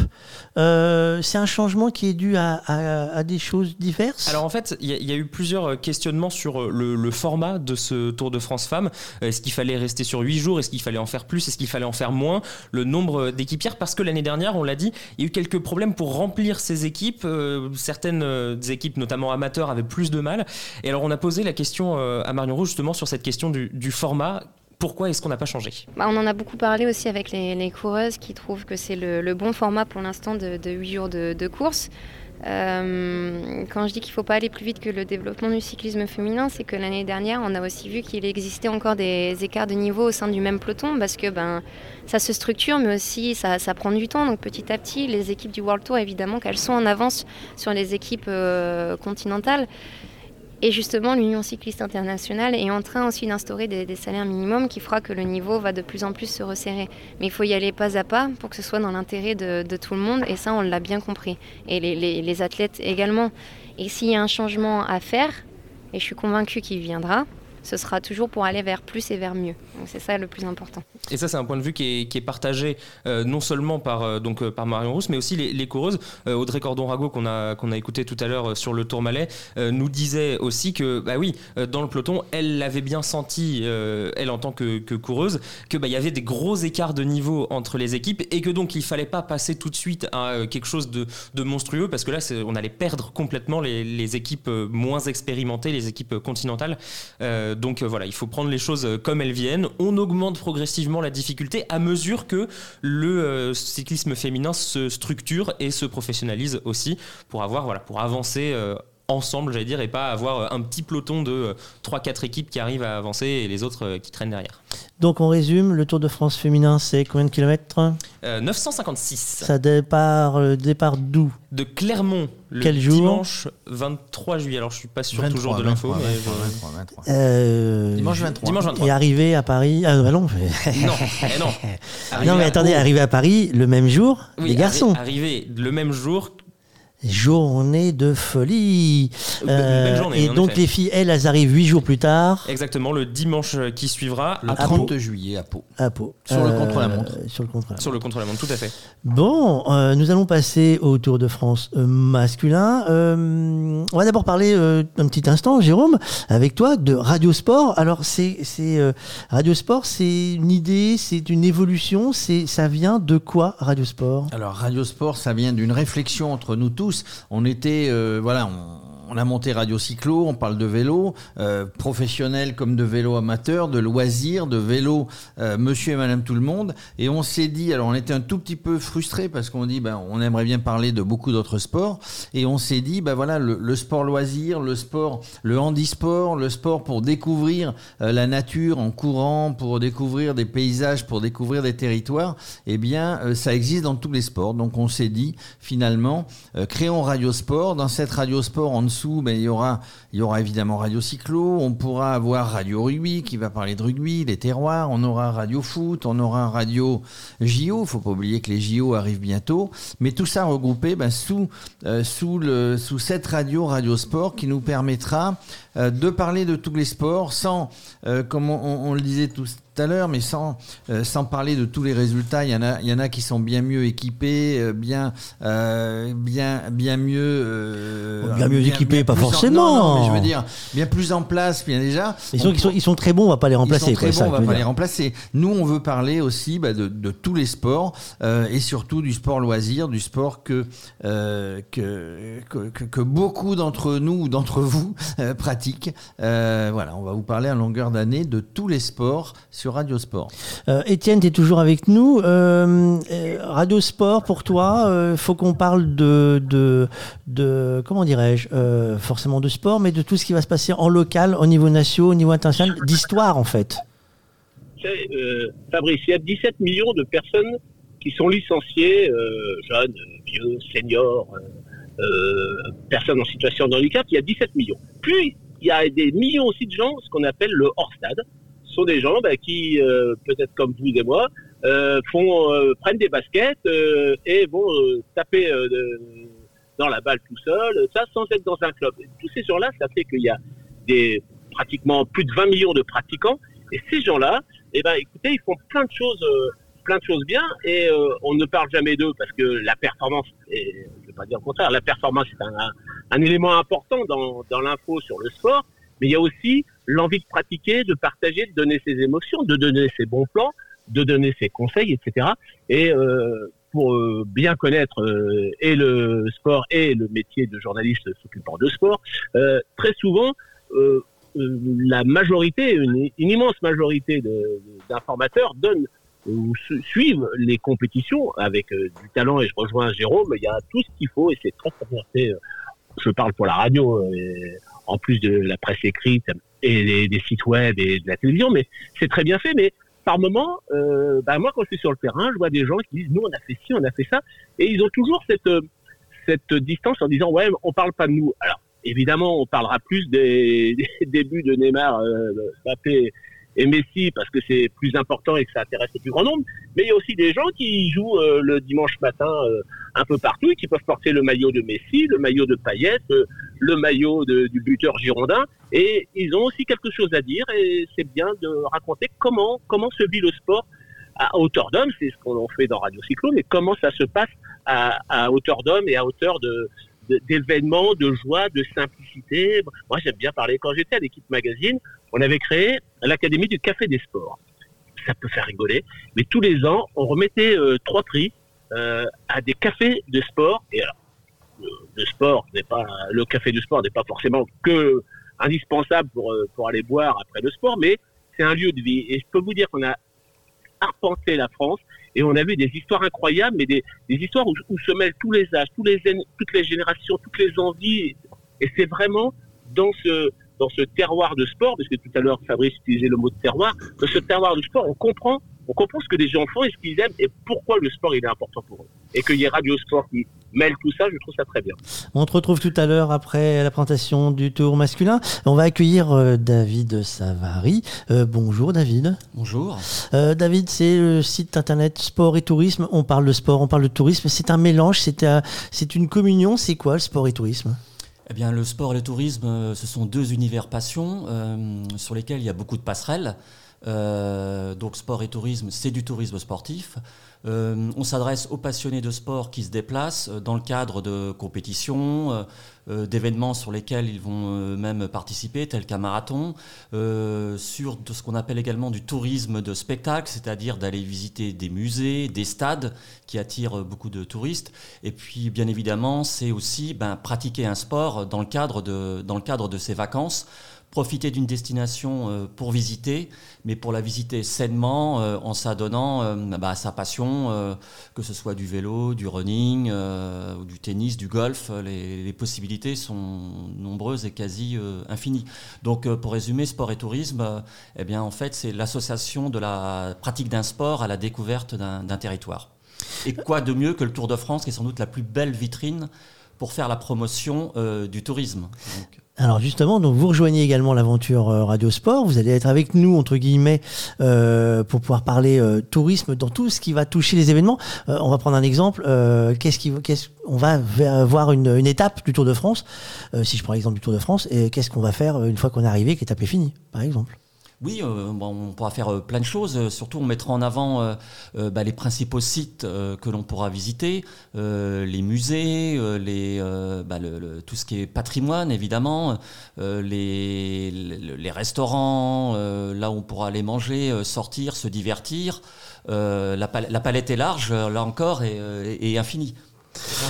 Euh, c'est un changement qui est dû à, à- à des choses diverses? Alors en fait, il y, a- il y a eu plusieurs questionnements sur le, le format de ce Tour de France Femmes. Est-ce qu'il fallait rester sur 8 jours? Est-ce qu'il fallait en faire plus? Est-ce qu'il fallait en faire moins? Le nombre d'équipières Parce que l'année dernière, on l'a dit, il y a eu quelques problèmes pour remplir ces équipes. Euh, certaines équipes, notamment amateurs, avaient plus de mal. Et alors on a posé la question euh, à Marion Rouge justement sur cette question du, format. Pourquoi est-ce qu'on n'a pas changé? Bah, on en a beaucoup parlé aussi avec les, coureuses qui trouvent que c'est le, bon format pour l'instant de, de 8 jours de, course. Euh, quand je dis qu'il ne faut pas aller plus vite que le développement du cyclisme féminin, c'est que l'année dernière, on a aussi vu qu'il existait encore des écarts de niveau au sein du même peloton parce que ben, ça se structure, mais aussi ça, ça prend du temps. Donc petit à petit, les équipes du World Tour, évidemment, qu'elles sont en avance sur les équipes euh, continentales. Et justement, l'Union cycliste internationale est en train aussi d'instaurer des, salaires minimums qui fera que le niveau va de plus en plus se resserrer. Mais il faut y aller pas à pas pour que ce soit dans l'intérêt de, tout le monde. Et ça, on l'a bien compris. Et les, les- les athlètes également. Et s'il y a un changement à faire, et je suis convaincue qu'il viendra, ce sera toujours pour aller vers plus et vers mieux. C'est ça le plus important. Et ça, c'est un point de vue qui est, qui est partagé euh, non seulement par, euh, donc, euh, par Marion Rousse, mais aussi les, les coureuses. Audrey Cordon-Rago, qu'on a, qu'on a écouté tout à l'heure sur le Tourmalet, nous disait aussi que, bah oui, dans le peloton, elle l'avait bien senti, elle en tant que, que coureuse, que bah, y avait des gros écarts de niveau entre les équipes et que donc il fallait pas passer tout de suite à quelque chose de, de monstrueux parce que là, on allait perdre complètement les, les équipes moins expérimentées, les équipes continentales. Donc euh, voilà, il faut prendre les choses euh, comme elles viennent. On augmente progressivement la difficulté à mesure que le euh, cyclisme féminin se structure et se professionnalise aussi pour avoir voilà pour avancer. Euh, ensemble, j'allais dire, et pas avoir euh, un petit peloton de euh, 3-4 équipes qui arrivent à avancer et les autres euh, qui traînent derrière. Donc on résume, le Tour de France féminin, c'est combien de kilomètres? Euh, 956. Ça départ, euh, départ d'où? De Clermont, le Quel jour? dimanche 23 juillet. Alors je suis pas sûr 23, toujours de l'info. 23, mais 23, je- 23, 23. Euh, Dimanche 23. Dimanche 23. Et arrivé à Paris. Ah bah non. Non, eh *laughs* non. Mais à- attendez, arrivé à Paris le même jour, Oui, les garçons. arri- Arrivé le même jour. Journée de folie. Journée, et donc effet. les filles, elles, elles arrivent huit jours plus tard Exactement, le dimanche qui suivra. Le à 30 Pau. juillet à Pau. à Pau. Sur le contre-la-montre. Sur le contre Sur le contre-la-montre, tout à fait. Bon, euh, nous allons passer au Tour de France euh, masculin. Euh, on va d'abord parler euh, un petit instant, Jérôme, avec toi de Radio Sport. Alors, c'est c'est euh, Radio Sport, c'est une idée, c'est une évolution. C'est ça vient de quoi Radio Sport? Alors Radio Sport, ça vient d'une réflexion entre nous tous. On était, euh, voilà, on, on a monté Radio Cyclo, on parle de vélo, euh, professionnel comme de vélo amateur, de loisirs, de vélo euh, monsieur et madame tout le monde. Et on s'est dit, alors on était un tout petit peu frustré parce qu'on dit, ben, on aimerait bien parler de beaucoup d'autres sports. Et on s'est dit, ben voilà, le, sport loisir, le sport, le handisport, le sport pour découvrir euh, la nature en courant, pour découvrir des paysages, pour découvrir des territoires, eh bien, ça existe dans tous les sports. Donc on s'est dit, finalement, créons Radio Sport. Dans cette Radio Sport, en ben, il y aura, il évidemment Radio Cyclo, on pourra avoir Radio Rugby qui va parler de rugby, les terroirs, on aura Radio Foot, on aura Radio JO, faut pas oublier que les JO arrivent bientôt, mais tout ça regroupé ben, sous, euh, sous, cette radio, Radio Sport, qui nous permettra euh, de parler de tous les sports sans, euh, comme on, on, le disait tout, à l'heure, mais sans, euh, sans parler de tous les résultats, il y en a, il y en a qui sont bien mieux équipés, euh, bien, euh, bien, bien mieux. bien mieux équipés, pas forcément. non, mais je veux dire, bien plus en place, bien déjà. Ils sont, ils sont, ils sont, très bons, on va pas les remplacer. Ils sont très bons, on va pas les remplacer. Nous, on veut parler aussi bah, de, de, tous les sports et surtout du sport loisir, du sport que, que, que, que, beaucoup d'entre nous ou d'entre vous pratiquent. voilà, on va vous parler à longueur d'année de tous les sports sur Radio Sport. Euh, Étienne, tu es toujours avec nous. Euh, euh, Radio Sport, pour toi, il faut qu'on parle de, de, de comment dirais-je, forcément de sport, mais de tout ce qui va se passer en local, au niveau national, au niveau international, d'histoire en fait. Fabrice, il y a 17 millions de personnes qui sont licenciées, jeunes, vieux, seniors, personnes en situation de handicap. Il y a 17 millions. Puis, il y a des millions aussi de gens, ce qu'on appelle le hors-stade sont des gens bah, qui, euh, peut-être comme vous et moi, euh, font, euh, prennent des baskets et vont taper dans la balle tout seul, ça sans être dans un club. tous ces gens-là, ça fait qu'il y a des pratiquement plus de 20 millions de pratiquants. Et ces gens-là, eh ben, écoutez, ils font plein de choses, plein de choses bien, et on ne parle jamais d'eux parce que la performance, je ne vais pas dire le contraire, la performance est un, un élément important dans, dans l'info sur le sport, mais il y a aussi l'envie de pratiquer, de partager, de donner ses émotions, de donner ses bons plans, de donner ses conseils, etc. Et euh, pour euh, bien connaître euh, et le sport et le métier de journaliste s'occupant de sport, euh, très souvent, euh, la majorité, une, une immense majorité d'informateurs donnent ou suivent les compétitions avec du talent et je rejoins Jérôme, il y a tout ce qu'il faut et c'est très très Je parle pour la radio, et en plus de la presse écrite et des, sites web et de la télévision, mais c'est très bien fait. Mais par moment, euh, bah moi quand je suis sur le terrain, je vois des gens qui disent nous on a fait ci, on a fait ça, et ils ont toujours cette cette distance en disant ouais on parle pas de nous. Alors évidemment on parlera plus des, *laughs* des débuts de Neymar, euh, Mbappé et Messi parce que c'est plus important et que ça intéresse le plus grand nombre. Mais il y a aussi des gens qui jouent euh, le dimanche matin euh, un peu partout et qui peuvent porter le maillot de Messi, le maillot de Payet, euh, le maillot de, du buteur girondin. Et ils ont aussi quelque chose à dire et c'est bien de raconter comment comment se vit le sport à hauteur d'homme, c'est ce qu'on fait dans Radio Cyclo, mais comment ça se passe à, à hauteur d'homme et à hauteur de, d'événements, de, joie, de simplicité. Moi, j'aime bien parler. Quand j'étais à l'équipe magazine, on avait créé l'Académie du Café des Sports. Ça peut faire rigoler, mais tous les ans, on remettait euh, trois prix euh, à des cafés de sport. Et alors, le, sport n'est pas, le café de sport n'est pas forcément que indispensable pour, euh, pour aller boire après le sport, mais c'est un lieu de vie. Et je peux vous dire qu'on a arpenté la France et on a vu des histoires incroyables, mais des, histoires où, se mêlent tous les âges, toutes les générations, toutes les envies. Et c'est vraiment dans ce, dans ce terroir de sport, parce que tout à l'heure Fabrice utilisait le mot de terroir, dans ce terroir de sport, on comprend, on comprend ce que les gens font et ce qu'ils aiment et pourquoi le sport est important pour eux. Et qu'il y ait Radio Sport qui mêle tout ça, je trouve ça très bien. On te retrouve tout à l'heure après la présentation du tour masculin. On va accueillir euh, David Savary. Euh, bonjour David. Bonjour. Euh, David, c'est le site internet Sport et Tourisme. On parle de sport, on parle de tourisme. C'est un mélange, c'est une communion. C'est quoi le sport et tourisme? Eh bien, le sport et le tourisme, ce sont deux univers passions euh, sur lesquels il y a beaucoup de passerelles. Euh, donc sport et tourisme, c'est du tourisme sportif. Euh, on s'adresse aux passionnés de sport qui se déplacent euh, dans le cadre de compétitions, euh, d'événements sur lesquels ils vont même participer, tels qu'un marathon, sur ce qu'on appelle également du tourisme de spectacle, c'est-à-dire d'aller visiter des musées, des stades qui attirent beaucoup de touristes. Et puis, bien évidemment, c'est aussi ben, pratiquer un sport dans le cadre de, dans le cadre de ces vacances profiter d'une destination euh, pour visiter, mais pour la visiter sainement, euh, en s'adonnant euh, bah, à sa passion, que ce soit du vélo, du running, du tennis, du golf. Les, possibilités sont nombreuses et quasi infinies. Donc, pour résumer, sport et tourisme, eh bien, en fait, c'est l'association de la pratique d'un sport à la découverte d'un territoire. Et quoi de mieux que le Tour de France, qui est sans doute la plus belle vitrine pour faire la promotion du tourisme. Alors justement, donc vous rejoignez également l'aventure euh, Radio Sport. Vous allez être avec nous entre guillemets euh, pour pouvoir parler euh, tourisme dans tout ce qui va toucher les événements. On va prendre un exemple. Qu'est-ce qui, qu'est-ce, on va voir une, une étape du Tour de France. Si je prends l'exemple du Tour de France, et qu'est-ce qu'on va faire une fois qu'on est arrivé, que l'étape est finie, par exemple. Oui, euh, on pourra faire euh, plein de choses. Euh, Surtout, on mettra en avant bah, les principaux sites que l'on pourra visiter, les musées, bah, tout ce qui est patrimoine, évidemment, les, restaurants, là où on pourra aller manger, sortir, se divertir. La, pal- la palette est large, là encore, et infinie.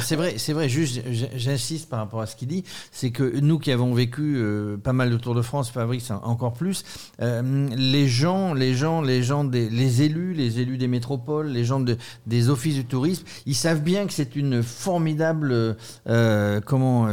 C'est vrai, c'est vrai. Juste, j'insiste par rapport à ce qu'il dit, c'est que nous qui avons vécu euh, pas mal de Tour de France, Fabrice en- encore plus, euh, les gens, les gens, les gens, des, les élus, les élus des métropoles, les gens de- des offices du tourisme, ils savent bien que c'est une formidable, euh, comment,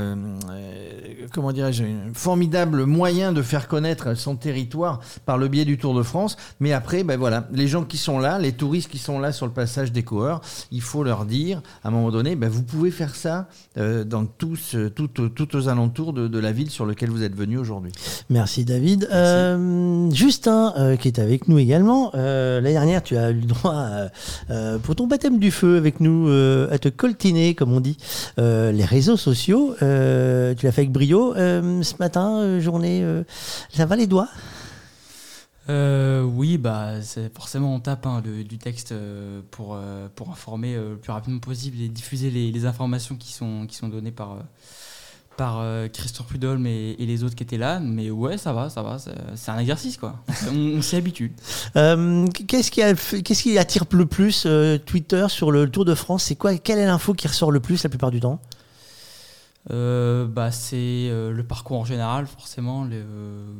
comment dirais-je, un formidable moyen de faire connaître son territoire par le biais du Tour de France. Mais après, ben voilà, les gens qui sont là, les touristes qui sont là sur le passage des coureurs, il faut leur dire, à un moment donné, ben vous pouvez faire ça euh, dans tous, euh, tout, tout aux alentours de, de la ville sur laquelle vous êtes venu aujourd'hui. Merci David. Euh, Justin, euh, qui est avec nous également. L'année dernière, tu as eu le droit pour ton baptême du feu avec nous à te coltiner, comme on dit, les réseaux sociaux. Tu l'as fait avec brio. Ce matin, journée, ça va les doigts Euh, oui, bah, forcément on tape hein, du texte euh, pour, euh, pour informer le plus rapidement possible et diffuser les, informations qui sont, qui sont données par, par Christian Prudhomme et, les autres qui étaient là. Mais ouais, ça va, ça va. C'est un exercice, quoi. On, s'y habitue. *laughs* Qu'est-ce qui, attire le plus Twitter sur le Tour de France? C'est quoi Quelle est l'info qui ressort le plus la plupart du temps? Euh, bah, c'est euh, le parcours en général, forcément. le-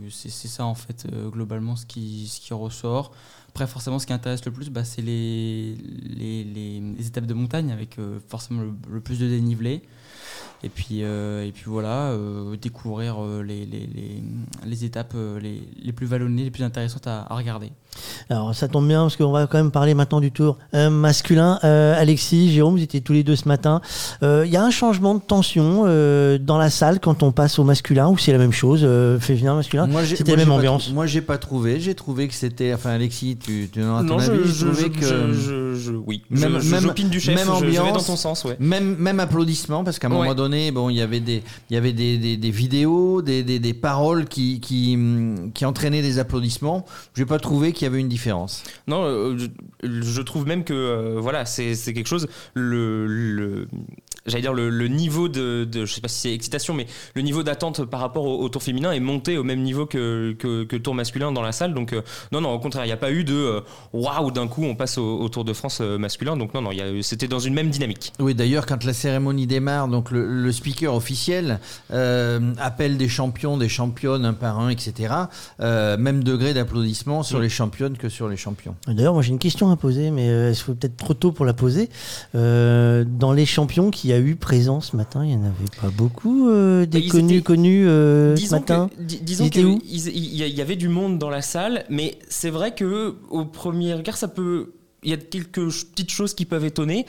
c'est ça, en fait, euh, globalement, ce qui, ce qui ressort. Après, forcément, ce qui intéresse le plus, bah, c'est les, les, les- étapes de montagne avec euh, forcément le plus de dénivelé. Et puis, euh, et puis voilà, euh, découvrir euh, les, les, les, les étapes euh, les, les plus vallonnées, les plus intéressantes à, à regarder. Alors ça tombe bien parce qu'on va quand même parler maintenant du tour euh, masculin. Euh, Alexis, Jérôme, vous étiez tous les deux ce matin. Euh, Il y a un changement de tension euh, dans la salle quand on passe au masculin ou c'est la même chose, euh, féminin, masculin? C'était la même ambiance. moi, j'ai pas trouvé. J'ai trouvé que c'était. Enfin, Alexis, tu, tu en as ton Non, je, avis. je, trouvais je- que. je- je- je- oui. Même- Je- je- même- du chef. même je, vais dans ambiance, ton sens, ouais. Même, même applaudissements, parce qu'à un Ouais. moment donné, bon, il y avait des, il y avait des, des, vidéos, des, des, paroles qui, qui, qui entraînaient des applaudissements. J'ai pas trouvé qu'il y avait une différence. Non, euh, je, je trouve même que euh, voilà, c'est quelque chose. Le- j'allais dire le, le niveau de, de, je sais pas si c'est excitation, mais le niveau d'attente par rapport au, au tour féminin est monté au même niveau que, que, que le tour masculin dans la salle. Donc euh, non, non, au contraire, il n'y a pas eu de euh, waouh d'un coup on passe au, au Tour de France euh, masculin. Donc non, non, c'était dans une même dynamique. Oui, d'ailleurs, quand la cérémonie démarre, donc le, le speaker officiel euh, appelle des champions, des championnes un par un, etc. Euh, même degré d'applaudissement sur les championnes que sur les champions. D'ailleurs, moi j'ai une question à poser, mais euh, il faut peut-être trop tôt pour la poser. Euh, dans les champions qu'il y a eu présents ce matin, il n'y en avait pas beaucoup euh, des Bah, ils connus étaient- connus euh, ce disons matin? que, di- disons Ils étaient où? que ils- il y, avait du monde dans la salle, mais c'est vrai que au premier regard, ça peut. Il y a quelques petites choses qui peuvent étonner.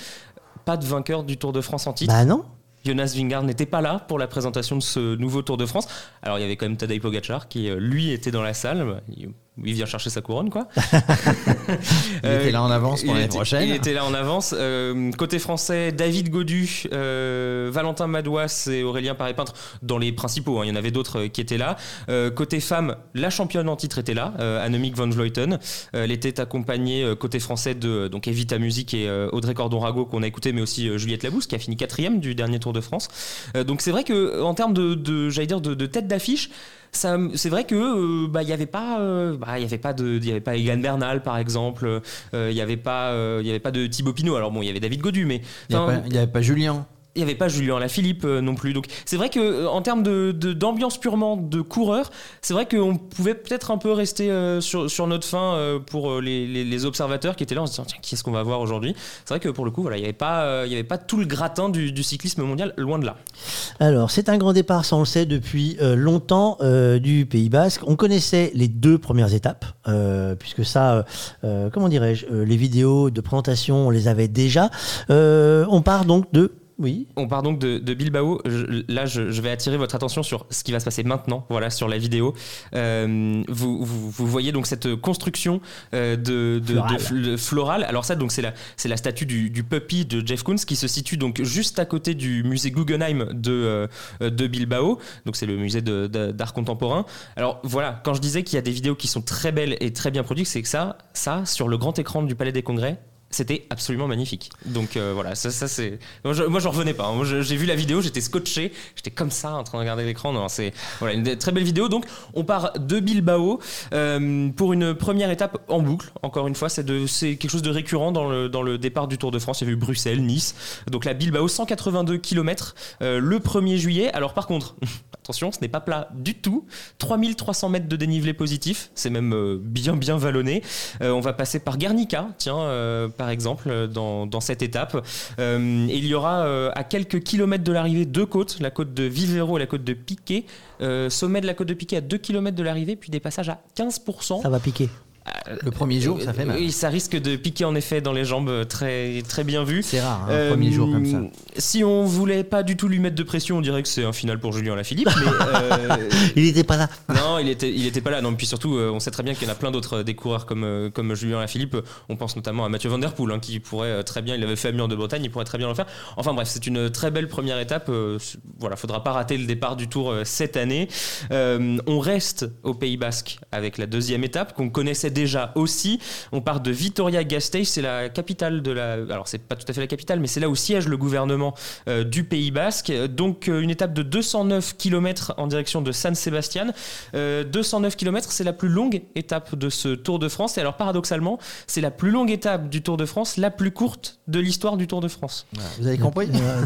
Pas de vainqueur du Tour de France en titre. Bah non. Jonas Vingard n'était pas là pour la présentation de ce nouveau Tour de France. Alors il y avait quand même Tadej Pogacar qui euh, lui était dans la salle. Il- il vient chercher sa couronne, quoi. *laughs* Il était là en avance pour l'année prochaine. Il était là en avance. Euh, côté français, David Godu, euh, Valentin Madouas et Aurélien Paré-Peintre dans les principaux. hein. Il y en avait d'autres euh, qui étaient là. Euh, côté femmes, la championne en titre était là, euh, Annemiek van Vleuten. Euh, elle était accompagnée euh, côté français de euh, donc Evita Music et euh, Audrey Cordon-Rago qu'on a écouté, mais aussi euh, Juliette Labousse qui a fini quatrième du dernier Tour de France. Euh, donc c'est vrai que en termes de, de j'allais dire de, de tête d'affiche. Ça, c'est vrai que euh, bah il y avait pas euh, bah, il y avait pas de il y avait pas Egan Bernal par exemple euh, il y avait pas il y avait pas de Thibaut Pinot alors bon il y avait David Godu mais Il n'y avait pas Julien. Il n'y avait pas Julien Lafilippe euh, non plus. Donc c'est vrai que euh, en termes de, d'ambiance purement de coureur, c'est vrai qu'on pouvait peut-être un peu rester euh, sur, sur notre fin pour les, les- observateurs qui étaient là en se disant tiens qui est-ce qu'on va voir aujourd'hui? C'est vrai que pour le coup voilà il n'y avait pas avait pas tout le gratin du, du cyclisme mondial loin de là. Alors, c'est un grand départ, ça on le sait depuis longtemps, du Pays Basque. On connaissait les deux premières étapes, puisque ça, comment dirais-je, les vidéos de présentation, on les avait déjà. On part donc de... Oui. On part donc de, de Bilbao. Je- là, je, je vais attirer votre attention sur ce qui va se passer maintenant. Voilà, sur la vidéo. Euh, vous, vous, vous voyez donc cette construction euh, de, de, Florale. de fl- de florale. Alors ça, donc c'est la, c'est la statue du, du puppy de Jeff Koons qui se situe donc juste à côté du musée Guggenheim de, euh, de Bilbao. Donc c'est le musée d'art contemporain. Alors voilà, quand je disais qu'il y a des vidéos qui sont très belles et très bien produites, c'est que ça, ça sur le grand écran du Palais des Congrès. C'était absolument magnifique. Donc euh, voilà, ça, ça c'est. Moi, je, j'en revenais pas. hein. J'ai vu la vidéo, j'étais scotché, j'étais comme ça en train de regarder l'écran. C'est une très belle vidéo. Donc, on part de Bilbao euh, pour une première étape en boucle. Encore une fois, c'est quelque chose de récurrent dans le départ du Tour de France. Il y a eu Bruxelles, Nice. Donc la Bilbao, 182 km le 1er juillet. Alors par contre, *laughs* attention, ce n'est pas plat du tout. 3300 mètres de dénivelé positif. C'est même euh, bien bien vallonné. Euh, on va passer par Guernica, tiens, euh, par exemple, euh, dans, cette étape. Euh, il y aura euh, à quelques kilomètres de l'arrivée deux côtes, la côte de Vivero et la côte de Piquet. Sommet de la côte de Piquet à 2 km de l'arrivée, puis des passages à 15%. Ça va piquer. Le premier jour, ça fait mal. Oui, ça risque de piquer en effet dans les jambes, euh, très, très bien vu. C'est rare, hein, Euh, premier jour comme ça. Si on voulait pas du tout lui mettre de pression, on dirait que c'est un final pour Julien Lafilippe. mais, euh, *laughs* Il n'était pas là. non, il était, il était pas là. Non, puis surtout, euh, on sait très bien qu'il y en a plein d'autres euh, des coureurs comme, euh, comme Julien Lafilippe. On pense notamment à Mathieu Van Der Poel, hein, qui pourrait euh, très bien, il avait fait Mur de Bretagne, il pourrait très bien le faire. Enfin bref, c'est une très belle première étape. euh, voilà, faudra pas rater le départ du Tour euh, cette année. Euh, on reste au Pays Basque avec la deuxième étape qu'on connaissait déjà aussi. On part de Vitoria-Gasteiz, c'est la capitale de la. Alors c'est pas tout à fait la capitale, mais c'est là où siège le gouvernement euh, du Pays Basque. Donc euh, une étape de 209 km en direction de San Sebastian. Euh, 209 km, c'est la plus longue étape de ce Tour de France. Et alors paradoxalement, c'est la plus longue étape du Tour de France, la plus courte de l'histoire du Tour de France. Vous avez compris Euh,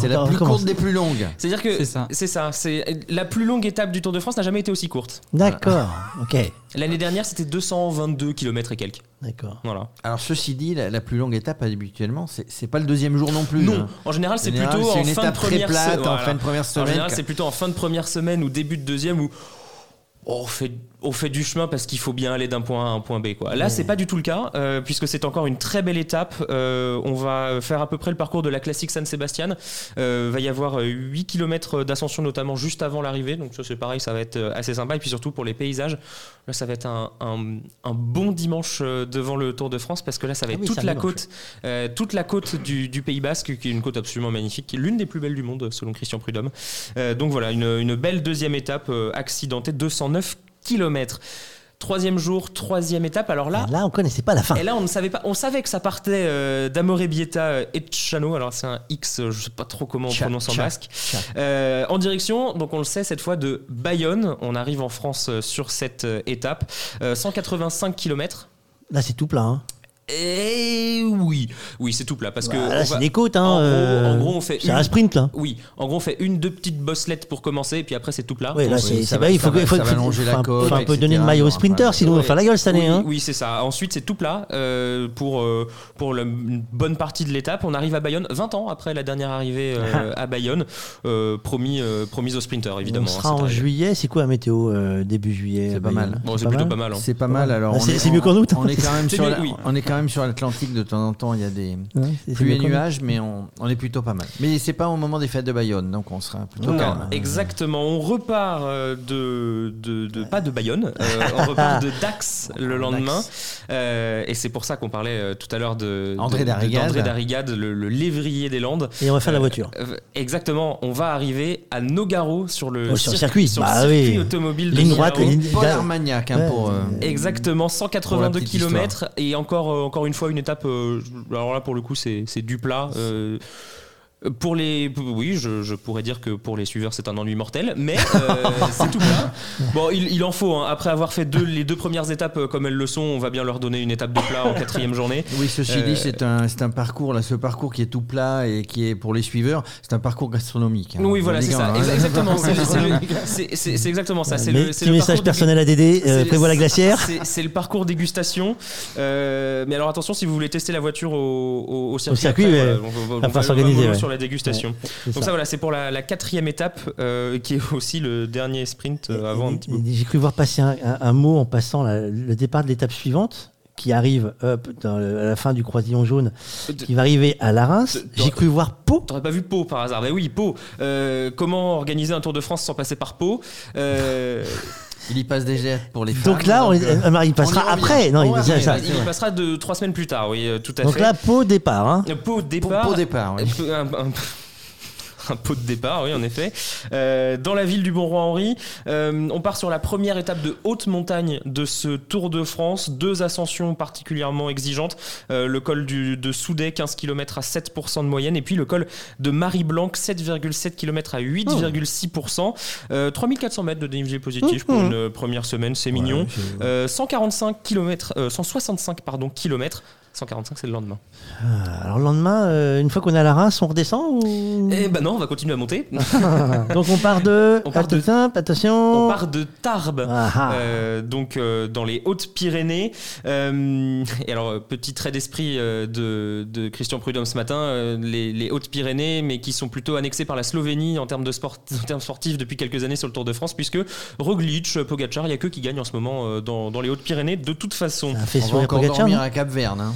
C'est la plus courte des plus longues. C'est-à-dire que C'est ça. c'est ça, c'est la plus longue étape du Tour de France n'a jamais été aussi courte. D'accord, ok. L'année dernière, c'était 222 km et quelques. D'accord. Voilà. Alors ceci dit, la, la plus longue étape habituellement, c'est c'est pas le deuxième jour non plus. Non, hein. en général, c'est général, plutôt c'est en une fin de étape très première plate, se- en voilà. fin de première En semaine. général, c'est plutôt en fin de première semaine ou début de deuxième où on fait, on fait du chemin parce qu'il faut bien aller d'un point A à un point B. Quoi. Là, c'est pas du tout le cas, euh, puisque c'est encore une très belle étape. Euh, on va faire à peu près le parcours de la classique San Sebastian. Euh, va y avoir euh, 8 km d'ascension, notamment juste avant l'arrivée. Donc, ça, c'est pareil, ça va être euh, assez sympa. Et puis surtout pour les paysages, là, ça va être un, un- un bon dimanche euh, devant le Tour de France, parce que là, ça va Ah être oui, toute la côte, euh, toute la côte du, du Pays Basque, qui est une côte absolument magnifique, qui est l'une des plus belles du monde, selon Christian Prudhomme. Euh, donc voilà, une, une belle deuxième étape euh, accidentée, 209 km. Troisième jour, troisième étape. Alors là, Là, on connaissait pas la fin. et là, on ne savait pas. On savait que ça partait euh, d'Amorebieta et Chano. Alors c'est un X, euh, je sais pas trop comment on Cha- prononce en cha- basque. cha. Euh, en direction, donc on le sait cette fois de Bayonne. On arrive en France euh, sur cette euh, étape, Euh, 185 km. Là, c'est tout plat. Hein. Et oui, oui, c'est tout plat parce que Bah, on là, c'est va- des côtes. Hein, en, gros, euh, en gros, on fait C'est une- un sprint, là. Oui, en gros, on fait une, deux petites bosselettes pour commencer, et puis après, c'est tout plat. Oui, là, On- c'est ça c'est va- vrai, il ça faut, va- il faut, ça va faut- allonger la faut un- côte, faut un peu etc., donner le maillot au enfin, sprinter, sinon on va Ouais. faire la gueule cette année. Oui, hein. oui, c'est ça. Ensuite, c'est tout plat euh, pour, euh, pour la- une bonne partie de l'étape. On arrive à Bayonne 20 ans après la dernière arrivée euh, *laughs* à Bayonne, euh, promis, euh, promise au sprinter, évidemment. on hein, sera cette en arrivée. juillet. C'est quoi la météo euh, début juillet? C'est à pas Bayonne mal. Bon, c'est plutôt pas mal. hein. C'est pas mal alors. On c'est- est- c'est mieux qu'en août. On est quand même C'est sur mieux, la, oui. on est quand même sur l'Atlantique, de temps en temps, il y a des Ouais, pluies et nuages, mais on, on est plutôt pas mal. Mais c'est pas au moment des fêtes de Bayonne, donc on sera plutôt Non, calme. exactement. On repart euh, de, de, de- pas de Bayonne, euh, on repart de *laughs* Dax le lendemain. Euh, et c'est pour ça qu'on parlait tout à l'heure de André de- de- Darrigade. le, le lévrier des Landes. Et on va faire la voiture. exactement. On va arriver à Nogaro sur le, Oh, sur le circuit. sur le Bah circuit oui. automobile de Ligne droite, Nogaro. ligne- Armagnac, hein, Ouais. pour. euh, Exactement, Pour la 182 petite km et encore, euh, encore une fois une étape. euh, alors là, pour le coup, c'est c'est du plat. Pour les, oui, je, je pourrais dire que pour les suiveurs c'est un ennui mortel, mais euh, *laughs* c'est tout plat. Bon, il, il en faut. hein. Après avoir fait deux, les deux premières étapes euh, comme elles le sont, on va bien leur donner une étape de plat en quatrième journée. Oui, ceci Euh, dit, c'est un, c'est un parcours, là, ce parcours qui est tout plat et qui est pour les suiveurs, c'est un parcours gastronomique. hein. Oui, voilà, c'est ça. hein. Exa- Exactement. c'est- *laughs* exactement ça. C'est le, c'est petit le message personnel à Dédé, euh, prévois la glacière. C'est le parcours dégustation. Euh, mais alors attention, si vous voulez tester la voiture au, au, au circuit, circuit, après, ouais. on va- on on va s'organiser, ouais. La dégustation. Ouais, Donc ça. ça, voilà, c'est pour la, la quatrième étape euh, qui est aussi le dernier sprint euh, avant un petit peu. Et J'ai cru voir passer un, un- un mot en passant la- le départ de l'étape suivante qui arrive hop, dans le- à la fin du croisillon jaune, qui va arriver à la Reims. J'ai cru voir Pau. T'aurais pas vu Pau par hasard Ben oui, Pau. Euh, comment organiser un Tour de France sans passer par Pau? Euh, Il y passe des jets pour les femmes. Donc là, on, donc, euh, euh, Marie, il passera on après. Non, On il, ça- passera de trois semaines plus tard, oui, euh, tout à Donc fait. là, Pau départ. Hein. De départ. Pot départ, oui. Un, un- *laughs* un- pot de départ, oui, en effet. Euh, dans la ville du Bon Roi Henri, euh, on part sur la première étape de haute montagne de ce Tour de France. Deux ascensions particulièrement exigeantes. Euh, le col du, de Soudet, 15 km à 7% de moyenne. Et puis le col de Marie-Blanc, 7,7 km à 8,6%. Euh, 3400 mètres de dénivelé positif pour Mhm. une première semaine, c'est mignon. Euh, 145 km, euh, 165 pardon, kilomètres. 145, c'est le lendemain. Ah, Alors le lendemain, euh, une fois qu'on est à la Reims, on redescend ou... Eh ben non, on va continuer à monter. *laughs* Donc on part de. On part de- Attention, attention. On part de Tarbes, Ah ah. euh, donc euh, dans les Hautes-Pyrénées. Euh, et alors, petit trait d'esprit euh, de, de Christian Prudhomme ce matin, euh, les, les Hautes-Pyrénées, mais qui sont plutôt annexées par la Slovénie en termes, de sport, *laughs* en termes sportifs depuis quelques années sur le Tour de France, puisque Roglic, Pogacar, il n'y a que qui gagnent en ce moment euh, dans, dans les Hautes-Pyrénées de toute façon. Ça a fait On va encore Pogacar, dormir à Cap Verne. hein.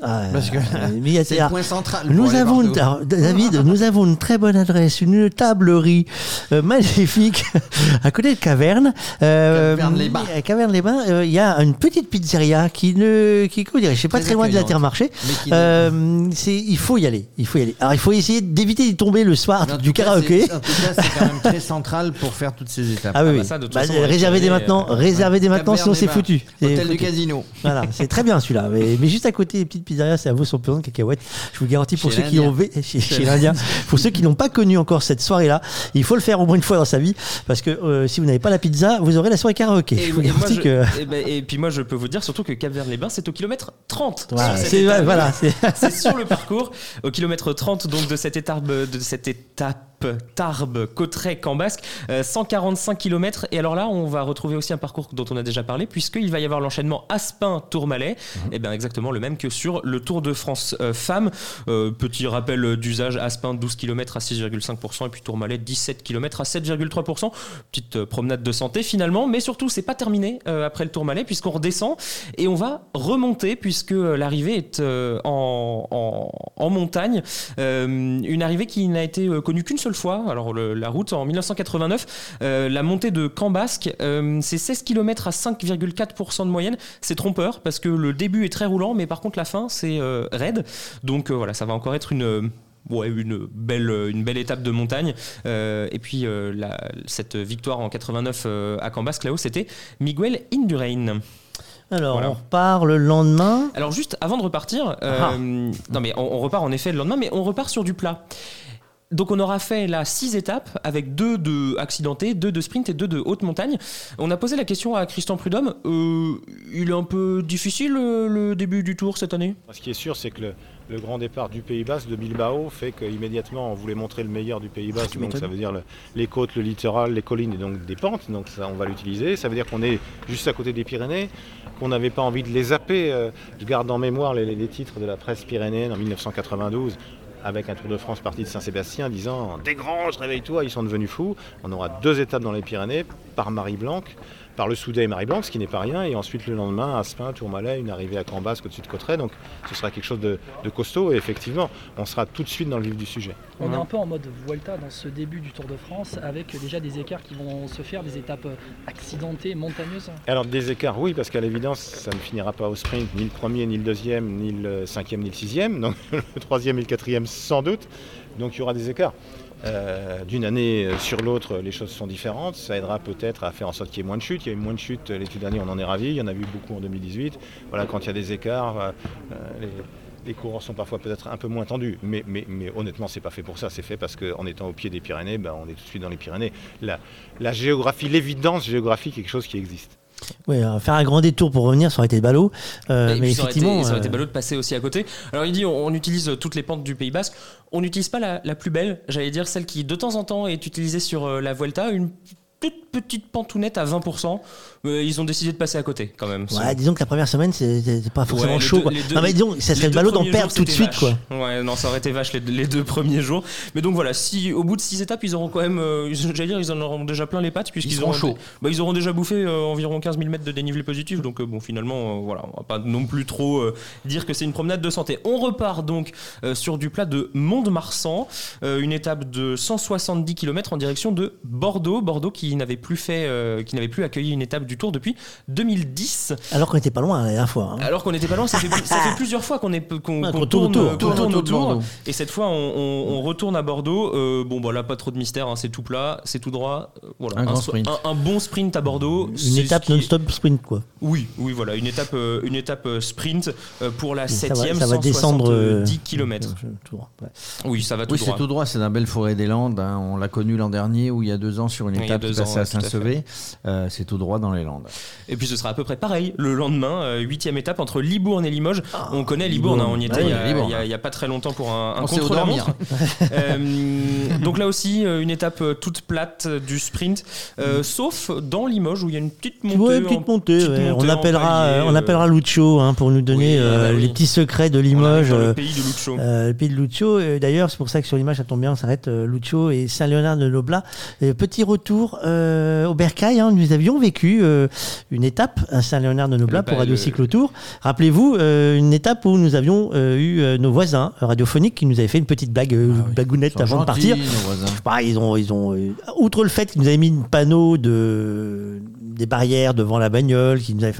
Ah, Parce que euh, c'est le point central. Nous avons, une, alors, David, nous avons une très bonne adresse, une tablerie euh, magnifique *laughs* à côté de Caverne. Euh, Caverne-les-Bains. à Caverne-les-Bains, euh, il y a une petite pizzeria qui ne, qui, comment dire, je sais pas Très très loin de l'Intermarché. Euh, c'est, il faut y aller, il faut y aller. Alors il faut essayer d'éviter d'y tomber le soir en du karaoké. c'est- En tout cas, c'est quand même très *laughs* central pour faire toutes ces étapes. Ah oui, bah oui. ça, de toute Bah, façon, réservez dès maintenant, euh, réservez dès maintenant, sinon c'est foutu. C'est Hôtel du casino. Voilà, c'est très bien celui-là. Mais, mais juste à côté, les petites pizzerias, ça vaut son pesant de cacahuètes. Je vous garantis pour Chez ceux qui ont chez, chez l'Indien, pour ceux qui n'ont pas connu encore cette soirée-là, il faut le faire au moins une fois dans sa vie parce que euh, si vous n'avez pas la pizza, vous aurez la soirée karaoké. Et, Je vous et moi, garantis je- que *laughs* et ben- et puis moi, je peux vous dire surtout que Cap-Vert-les-Bains, c'est au kilomètre 30. Voilà, c'est- voilà, *laughs* c'est- c'est sur le parcours, au kilomètre 30 donc de cette étape, de cette étape Tarbes, Cauterets, Cambasque, euh, 145 km. Et alors là, on va retrouver aussi un parcours dont on a déjà parlé, puisqu'il va y avoir l'enchaînement Aspin-Tourmalet, et bien exactement le même que sur le Tour de France euh, Femmes. Euh, petit rappel d'usage, Aspin 12 km à 6,5% et puis Tourmalet 17 km à 7,3%. Petite euh, promenade de santé finalement, mais surtout c'est pas terminé euh, après le Tourmalet puisqu'on redescend et on va remonter puisque l'arrivée est en, montagne. Une arrivée qui n'a été connue qu'une seule fois. Alors la route en 1989, euh, la montée de Cambasque, c'est 16 km à 5,4% de moyenne. C'est trompeur parce que le début est très roulant, mais par contre la fin c'est euh, raide. Donc euh, voilà, ça va encore être une euh, Ouais, une belle, une belle étape de montagne. Euh, et puis, euh, la- cette victoire en 89 euh, à Cambasque, là-haut, c'était Miguel Indurain. alors Voilà. on repart le lendemain. Alors, juste avant de repartir, Ah. non, mais on, on repart en effet le lendemain, mais on repart sur du plat. Donc on aura fait là six étapes avec deux de accidentés, deux de sprint et deux de haute montagne. On a posé la question à Christian Prudhomme. euh, il est un peu difficile euh, le début du tour cette année? Ce qui est sûr, c'est que le, le grand départ du Pays Basque, de Bilbao, fait qu'immédiatement on voulait montrer le meilleur du Pays Basque. donc ça veut dire le- les côtes, le littoral, les collines et donc des pentes. Donc ça, on va l'utiliser. Ça veut dire qu'on est juste à côté des Pyrénées, qu'on n'avait pas envie de les zapper. Euh, Je garde en mémoire les, les- les titres de la presse pyrénéenne en 1992 avec un Tour de France parti de Saint-Sébastien disant Desgranges, réveille-toi, ils sont devenus fous. On aura deux étapes dans les Pyrénées par Marie-Blanc. Par le Soudet et Marie-Blanc, ce qui n'est pas rien, et ensuite le lendemain, Aspin, Tourmalet, une arrivée à Cambasque au-dessus de Cotteret, donc ce sera quelque chose de, costaud, et effectivement, on sera tout de suite dans le vif du sujet. On est un peu en mode Vuelta dans ce début du Tour de France, avec déjà des écarts qui vont se faire, des étapes accidentées, montagneuses. Alors des écarts, oui, parce qu'à l'évidence, ça ne finira pas au sprint, ni le premier, ni le deuxième, ni le cinquième, ni le sixième, donc *laughs* le troisième et le quatrième sans doute, donc il y aura des écarts. Euh, d'une année sur l'autre, les choses sont différentes. Ça aidera peut-être à faire en sorte qu'il y ait moins de chutes. Il y a eu moins de chutes l'été dernier, on en est ravi. Il y en a eu beaucoup en 2018. Voilà, quand il y a des écarts, euh, les, coureurs sont parfois peut-être un peu moins tendus. Mais, mais, mais honnêtement, c'est pas fait pour ça. C'est fait parce qu'en étant au pied des Pyrénées, ben, on est tout de suite dans les Pyrénées. La, la géographie, l'évidence géographique, quelque chose qui existe. Oui, faire un grand détour pour revenir, ça aurait été ballot. Euh, mais effectivement, ça aurait, été, ballot de passer aussi à côté. Alors il dit, on, utilise toutes les pentes du Pays Basque. On n'utilise pas la, la, plus belle, j'allais dire celle qui de temps en temps est utilisée sur euh, la Vuelta, une toute petite pantounette à 20%. Mais ils ont décidé de passer à côté quand même. Ouais, disons que la première semaine, c'est pas forcément chaud. non, mais disons, ça serait ballot d'en perdre tout de suite. Quoi. Ouais, non, ça aurait été vache les, deux premiers jours. Mais donc voilà, si au bout de six étapes, ils auront quand même, euh, j'allais dire, ils en auront déjà plein les pattes, puisqu'ils auront, chaud. Bah, ils auront déjà bouffé euh, environ 15 000 mètres de dénivelé positif. Donc euh, bon, finalement, voilà, on va pas non plus trop dire que c'est une promenade de santé. On repart donc sur du plat de Mont-de-Marsan, une étape de 170 km en direction de Bordeaux. Bordeaux qui n'avait plus fait euh, qui n'avait plus accueilli une étape du Tour depuis 2010. Alors qu'on n'était pas loin la dernière fois. Hein. Alors qu'on n'était pas loin, ça fait, *laughs* plusieurs fois qu'on tourne, autour. Et cette fois, on, retourne à Bordeaux. Euh, bon, bah là, pas trop de mystère, hein, c'est tout plat, c'est tout droit. Euh, voilà, un, bon sprint à Bordeaux. Une étape non-stop sprint, quoi. Oui, oui, voilà, une étape, une étape sprint pour la 7 septième, ça va, descendre 10 km. Oui, ça va tout oui, c'est tout droit, c'est la belle forêt des Landes. Hein. On l'a connu l'an dernier ou il y a deux ans sur une étape à Saint-Sevé. Euh, c'est tout droit dans les Landes. Et puis ce sera à peu près pareil le lendemain, euh, huitième étape entre Libourne et Limoges. Ah, on connaît Libourne, hein, on y était il n'y a, pas très longtemps pour un, un contre-la-montre. *laughs* Euh, donc là aussi, une étape toute plate du sprint, sauf dans Limoges où il y a une petite montée. Ouais, petite montée. on, appellera, on appellera Lucho hein, pour nous donner les petits secrets de Limoges. le pays de Lucho. le pays de Lucho. D'ailleurs, c'est pour ça que sur l'image, ça tombe bien, on s'arrête Lucho et Saint-Léonard de Noblat. petit retour au Bercail. Hein, nous avions vécu euh, une étape à Saint-Léonard de Noblat pour Radio Cyclotour. Rappelez-vous, euh, une étape où nous avions euh, eu nos voisins radiophoniques qui nous avaient fait une petite blague, ah bagounette avant de partir. Bah, ils ont, ils ont, outre le fait qu'ils nous avaient mis une panneau de des barrières devant la bagnole, qui nous avaient,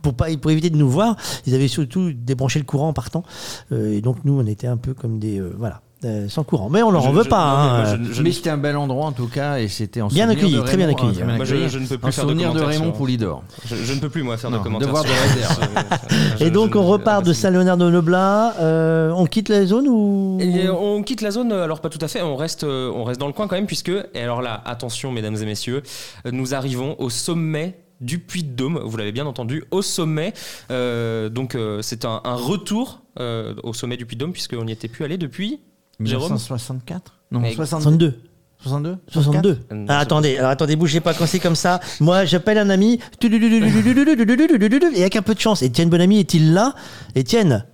pour, pas, pour éviter de nous voir, ils avaient surtout débranché le courant en partant. et donc nous, on était un peu comme des... voilà. Euh, sans courant. Mais on leur en veut pas. Hein. mais c'était un bel endroit en tout cas et c'était en bien accueilli, très bien accueilli. je, ne peux plus faire souvenir de, Raymond Poulidor. Je, ne peux plus moi faire de commentaires. Devoir de réserve. *laughs* et donc on repart de Saint-Léonard de Noblat. Euh, on quitte la zone ou? On quitte la zone. Alors pas tout à fait. On reste, on reste dans le coin quand même puisque et alors là attention mesdames et messieurs, nous arrivons au sommet du Puy de Dôme, vous l'avez bien entendu, au sommet. Euh, donc c'est un, un, retour au sommet du Puy de Dôme puisqu'on n'y était plus allé depuis 1964 Non, 62. 62 62. Ah, attendez, alors attendez, bougez pas quand c'est comme ça. Moi, j'appelle un ami. Et avec un peu de chance, Étienne Bonami est-il là? Étienne?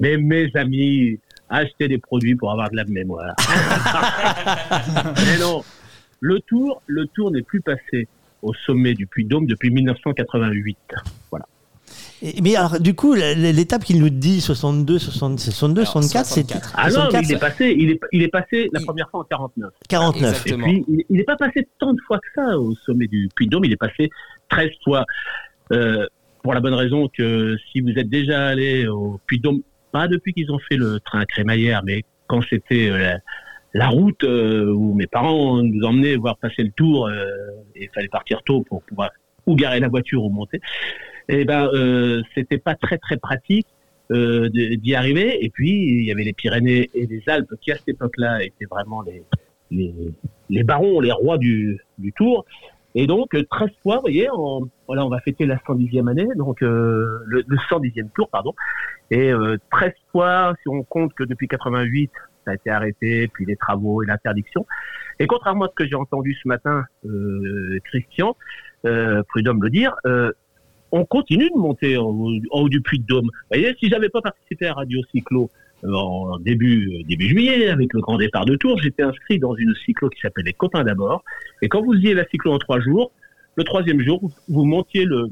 Mais mes amis, achetez des produits pour avoir de la mémoire. *laughs* Mais non, le tour, le tour n'est plus passé au sommet du Puy-Dôme depuis 1988. Voilà mais alors, du coup, l'étape qu'il nous dit 62, 62, 64, c'est. Ah non, mais il est passé, il est, il est passé la première fois en 49. 49. Et puis, il n'est pas passé tant de fois que ça au sommet du Puy-de-Dôme, il est passé 13 fois. Euh, pour la bonne raison que si vous êtes déjà allé au Puy-de-Dôme, pas depuis qu'ils ont fait le train à crémaillère, mais quand c'était euh, la, route euh, où mes parents nous emmenaient voir passer le tour, et il fallait partir tôt pour pouvoir ou garer la voiture ou monter eh ben euh, c'était pas très très pratique euh, d'y arriver. Et puis il y avait les Pyrénées et les Alpes qui à cette époque-là étaient vraiment les, les, les barons, les rois du, du Tour. Et donc 13 fois, vous voyez, on, voilà, on va fêter la 110e année, donc euh, le, le 110e tour, pardon. Et euh, 13 fois, si on compte que depuis 88, ça a été arrêté, puis les travaux et l'interdiction. Et contrairement à ce que j'ai entendu ce matin, euh, Christian, euh, Prudhomme le dire, euh, on continue de monter en, haut du Puy de Dôme. Vous voyez, si j'avais pas participé à Radio Cyclo euh, en début euh, début juillet avec le grand départ de Tours, j'étais inscrit dans une cyclo qui s'appelle les copains d'abord. Et quand vous y la cyclo en trois jours, le troisième jour, vous montiez le,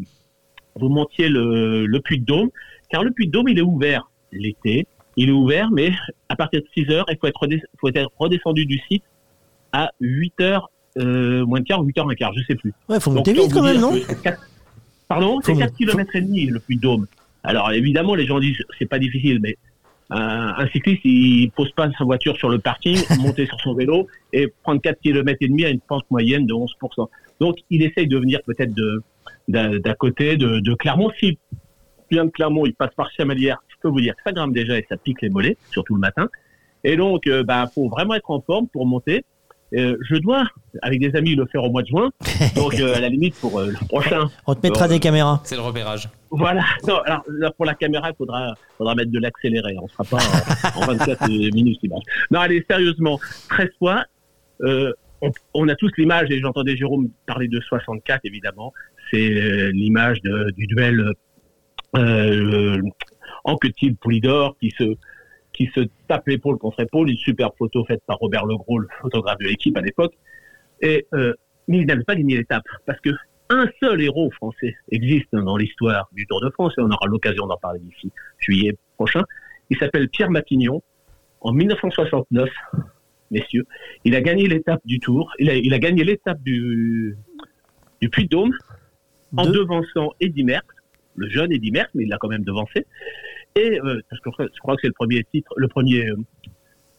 vous montiez le, le puits de Dôme, car le puits de Dôme, il est ouvert l'été, il est ouvert, mais à partir de 6 heures, il faut être, faut être redescendu du site à 8 heures, euh, moins de quart, 8 heures un quart, je sais plus. Ouais, faut monter vite quand même, non Pardon, c'est 4 km et demi le puits de Dôme. Alors évidemment, les gens disent c'est pas difficile, mais un, cycliste, il pose pas sa voiture sur le parking, *laughs* monter sur son vélo et prendre 4 km et demi à une pente moyenne de 11%. Donc il essaye de venir peut-être de d'à côté de, de Clermont. Si vient de Clermont, il passe par Chamalières, je peux vous dire que ça grimpe déjà et ça pique les mollets, surtout le matin. Et donc, euh, bah, faut vraiment être en forme pour monter. Euh, je dois, avec des amis, le faire au mois de juin. *laughs* Donc, euh, à la limite, pour euh, le prochain. On te mettra des caméras. C'est le repérage. Voilà. Non, alors, là, pour la caméra, il faudra, faudra mettre de l'accéléré. On ne sera pas en, en 24 *laughs* minutes. Non, allez, sérieusement, 13 fois. On, on, a tous l'image, et j'entendais Jérôme parler de 64, évidemment. C'est l'image du duel euh, Anquetil-Poulidor qui se qui se tape l'épaule contre épaule, une super photo faite par Robert Legros, le photographe de l'équipe à l'époque. Et euh, mais il n'avait pas gagné l'étape parce que un seul héros français existe dans l'histoire du Tour de France et on aura l'occasion d'en parler d'ici juillet prochain. Il s'appelle Pierre Matignon. En 1969, messieurs, il a gagné l'étape du Tour. Il a, il a gagné l'étape du, du Puy-de-Dôme en devançant Eddy Merckx, le jeune Eddy Merckx, mais il l'a quand même devancé. Et euh, parce que je crois que c'est le premier titre, le premier, euh,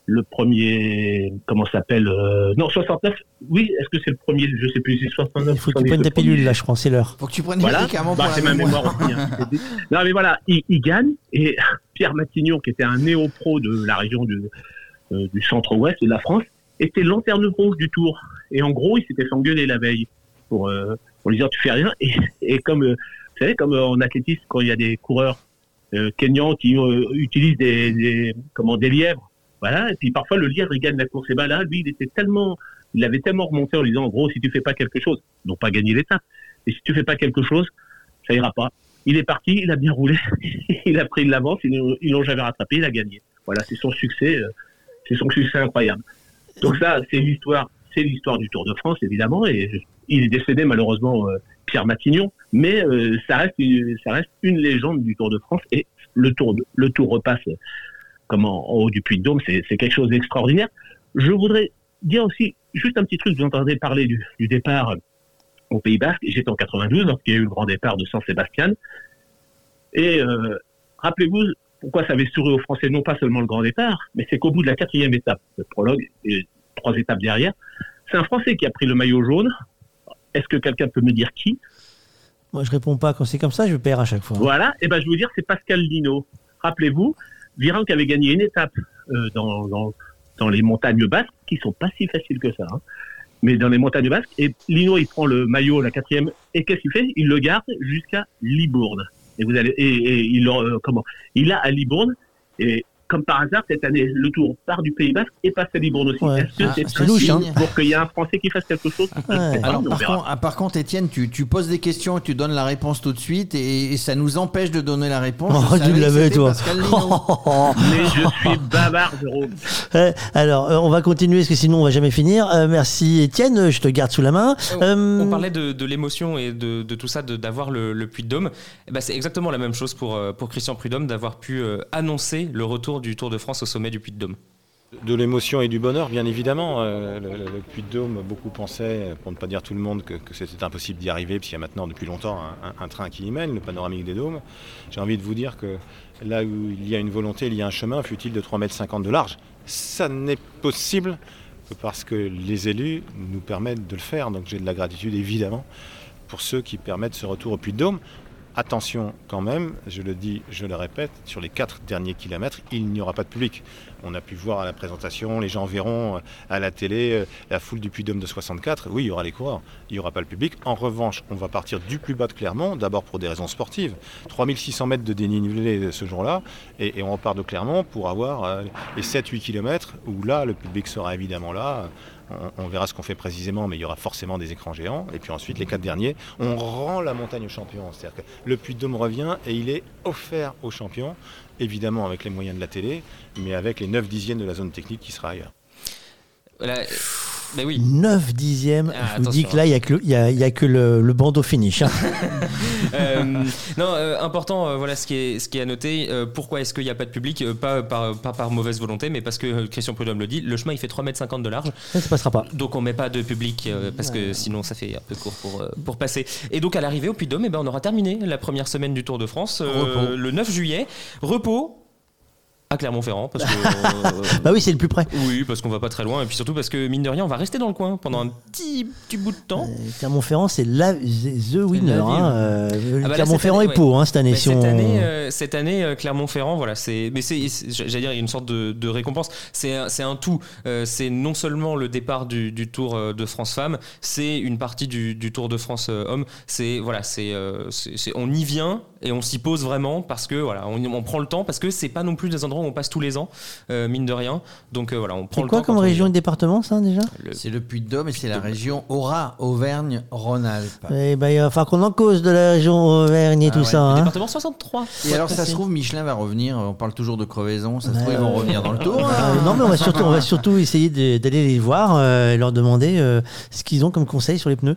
le premier, comment ça s'appelle euh, Non, 69. Oui, est-ce que c'est le premier Je sais plus. C'est 69. Il faut que tu prennes ta pilule là, je crois, c'est l'heure. Faut que tu prennes voilà. médicaments bah, pour la ma mémoire. mémoire aussi. hein. *laughs* non, mais voilà, il, il gagne et *laughs* Pierre Matignon, qui était un néo-pro de la région du, euh, du centre-ouest de la France, était lanterne rouge du Tour. Et en gros, il s'était fait engueuler la veille pour, euh, pour lui dire tu fais rien. Et, et comme euh, vous savez, comme euh, en athlétisme, quand il y a des coureurs euh, kenyans qui euh, utilisent des, des, comment, des lièvres, voilà, et puis parfois le lièvre il gagne la course. Et ben là, lui, il était tellement, il avait tellement remonté en lui disant, en gros, si tu fais pas quelque chose, non pas gagner l'étape, et si tu fais pas quelque chose, ça ira pas. Il est parti, il a bien roulé, *laughs* il a pris de l'avance, ils l'ont- jamais rattrapé, il a gagné. Voilà, c'est son succès, euh, c'est son succès incroyable. Donc ça, c'est l'histoire, c'est l'histoire du Tour de France évidemment, et il est décédé malheureusement euh, Pierre Matignon, mais euh, ça reste, une, légende du Tour de France et le Tour, repasse comme en, haut du Puy de Dôme, c'est quelque chose d'extraordinaire. Je voudrais dire aussi juste un petit truc. Vous entendez parler du, départ au Pays Basque. J'étais en 92 lorsqu'il y a eu le grand départ de San Sébastien. Et euh, rappelez-vous pourquoi ça avait souri aux Français, non pas seulement le grand départ, mais c'est qu'au bout de la quatrième étape, le prologue et trois étapes derrière, c'est un Français qui a pris le maillot jaune. Est-ce que quelqu'un peut me dire qui? Moi, je réponds pas. Quand c'est comme ça, je perds à chaque fois. Voilà, et ben je vais vous dire, c'est Pascal Lino. Rappelez-vous, Virin qui avait gagné une étape euh, dans, dans, les montagnes basques, qui sont pas si faciles que ça, hein, mais dans les montagnes basques, et Lino, il prend le maillot, la quatrième, et qu'est-ce qu'il fait? Il le garde jusqu'à Libourne. Et vous allez, et, il, euh, comment? Il a à Libourne, et comme par hasard, cette année, le tour part du Pays Basque et passe à Libourne aussi. Ouais. Est-ce que Ah, c'est c'est louche, hein. pour qu'il y ait un Français qui fasse quelque chose Ouais. Alors, On par, contre, ah, par contre, Étienne, tu, tu poses des questions et tu donnes la réponse tout de suite et, et ça nous empêche de donner la réponse. Oh, tu l'avais, toi. *laughs* Mais je suis bavard, Jérôme. *laughs* Euh, alors, euh, on va continuer parce que sinon on va jamais finir. Euh, merci Étienne, je te garde sous la main. Euh, On parlait de, de l'émotion et de, de tout ça, d'avoir le, le Puy de Dôme. Eh ben, c'est exactement la même chose pour, euh, pour Christian Prudhomme d'avoir pu euh, annoncer le retour du Tour de France au sommet du Puy de l'émotion et du bonheur, bien évidemment. Euh, le, le- le Puy de Dôme, beaucoup pensaient, pour ne pas dire tout le monde, que, c'était impossible d'y arriver, puisqu'il y a maintenant depuis longtemps un, un- train qui y mène, le panoramique des dômes. J'ai envie de vous dire que là où il y a une volonté, il y a un chemin, fut-il de 3,50 m de large. Ça n'est possible que parce que les élus nous permettent de le faire. Donc j'ai de la gratitude, évidemment, pour ceux qui permettent ce retour au Puy de Dôme. Attention quand même, je le dis, je le répète, sur les quatre derniers kilomètres, il n'y aura pas de public. On a pu voir à la présentation, les gens verront euh, à la télé euh, la foule du Puy-de-Dôme de 64. Oui, il y aura les coureurs, il n'y aura pas le public. En revanche, on va partir du plus bas de Clermont, d'abord pour des raisons sportives. 3600 mètres de dénivelé ce jour-là, et, et on repart de Clermont pour avoir euh, les 7-8 kilomètres où là, le public sera évidemment là. On, on verra ce qu'on fait précisément, mais il y aura forcément des écrans géants. Et puis ensuite, les quatre derniers, on rend la montagne aux champions. C'est-à-dire que le Puy-de-Dôme revient et il est offert aux champions, évidemment avec les moyens de la télé, mais avec les 9 dixièmes de la zone technique qui sera ailleurs. Voilà. Mais oui. 9 dixièmes. Ah, je vous dis que là, il n'y a que, le, il y a, il y a que le, le bandeau finish. hein. *laughs* Euh, non, euh, important, euh, voilà ce qui est, ce qui est à noter. Pourquoi est-ce qu'il n'y a pas de public? Pas, par, pas par mauvaise volonté, mais parce que Christian Prudhomme le dit, le chemin il fait 3,50 m de large. Ça, ça passera pas. Donc on met pas de public parce que sinon ça fait un peu court pour, pour passer. Et donc à l'arrivée au Puy-de-Dôme, eh ben, on aura terminé la première semaine du Tour de France le 9 juillet. Repos à Clermont-Ferrand parce *laughs* que euh, Bah oui, c'est le plus près. oui parce qu'on va pas très loin et puis surtout parce que mine de rien on va rester dans le coin pendant un petit, petit bout de temps. Clermont-Ferrand, c'est la, the winner. hein. Euh, Ah bah Clermont-Ferrand est année, pour ouais. hein, cette année. Mais si cette, on- année euh, cette année, euh, Clermont-Ferrand, voilà, c'est, mais c'est, j'allais dire, il y a une sorte de, de récompense. C'est, un- c'est un tout. Euh, c'est non seulement le départ du, du Tour euh, de France Femmes, c'est une partie du, du Tour de France euh, Hommes. C'est voilà, euh, c'est- on y vient et on s'y pose vraiment parce que voilà, on, on prend le temps parce que c'est pas non plus des endroits où on passe tous les ans, euh, mine de rien. Donc euh, voilà, on prend le quoi temps. comme on y région et département, ça, déjà C'est le Puy-de-Dôme et c'est la région Aura, Auvergne-Rhône-Alpes. Eh ben, il va falloir qu'on en cause de la région Auvergne et Ah tout ouais. ça. hein. Département 63. Et alors, ça se trouve, Michelin va revenir. On parle toujours de crevaison. Ça se trouve, ils vont revenir dans le tour. hein. Euh, non, mais on va surtout, on va surtout essayer d'aller les voir euh, et leur demander euh, ce qu'ils ont comme conseil sur les pneus.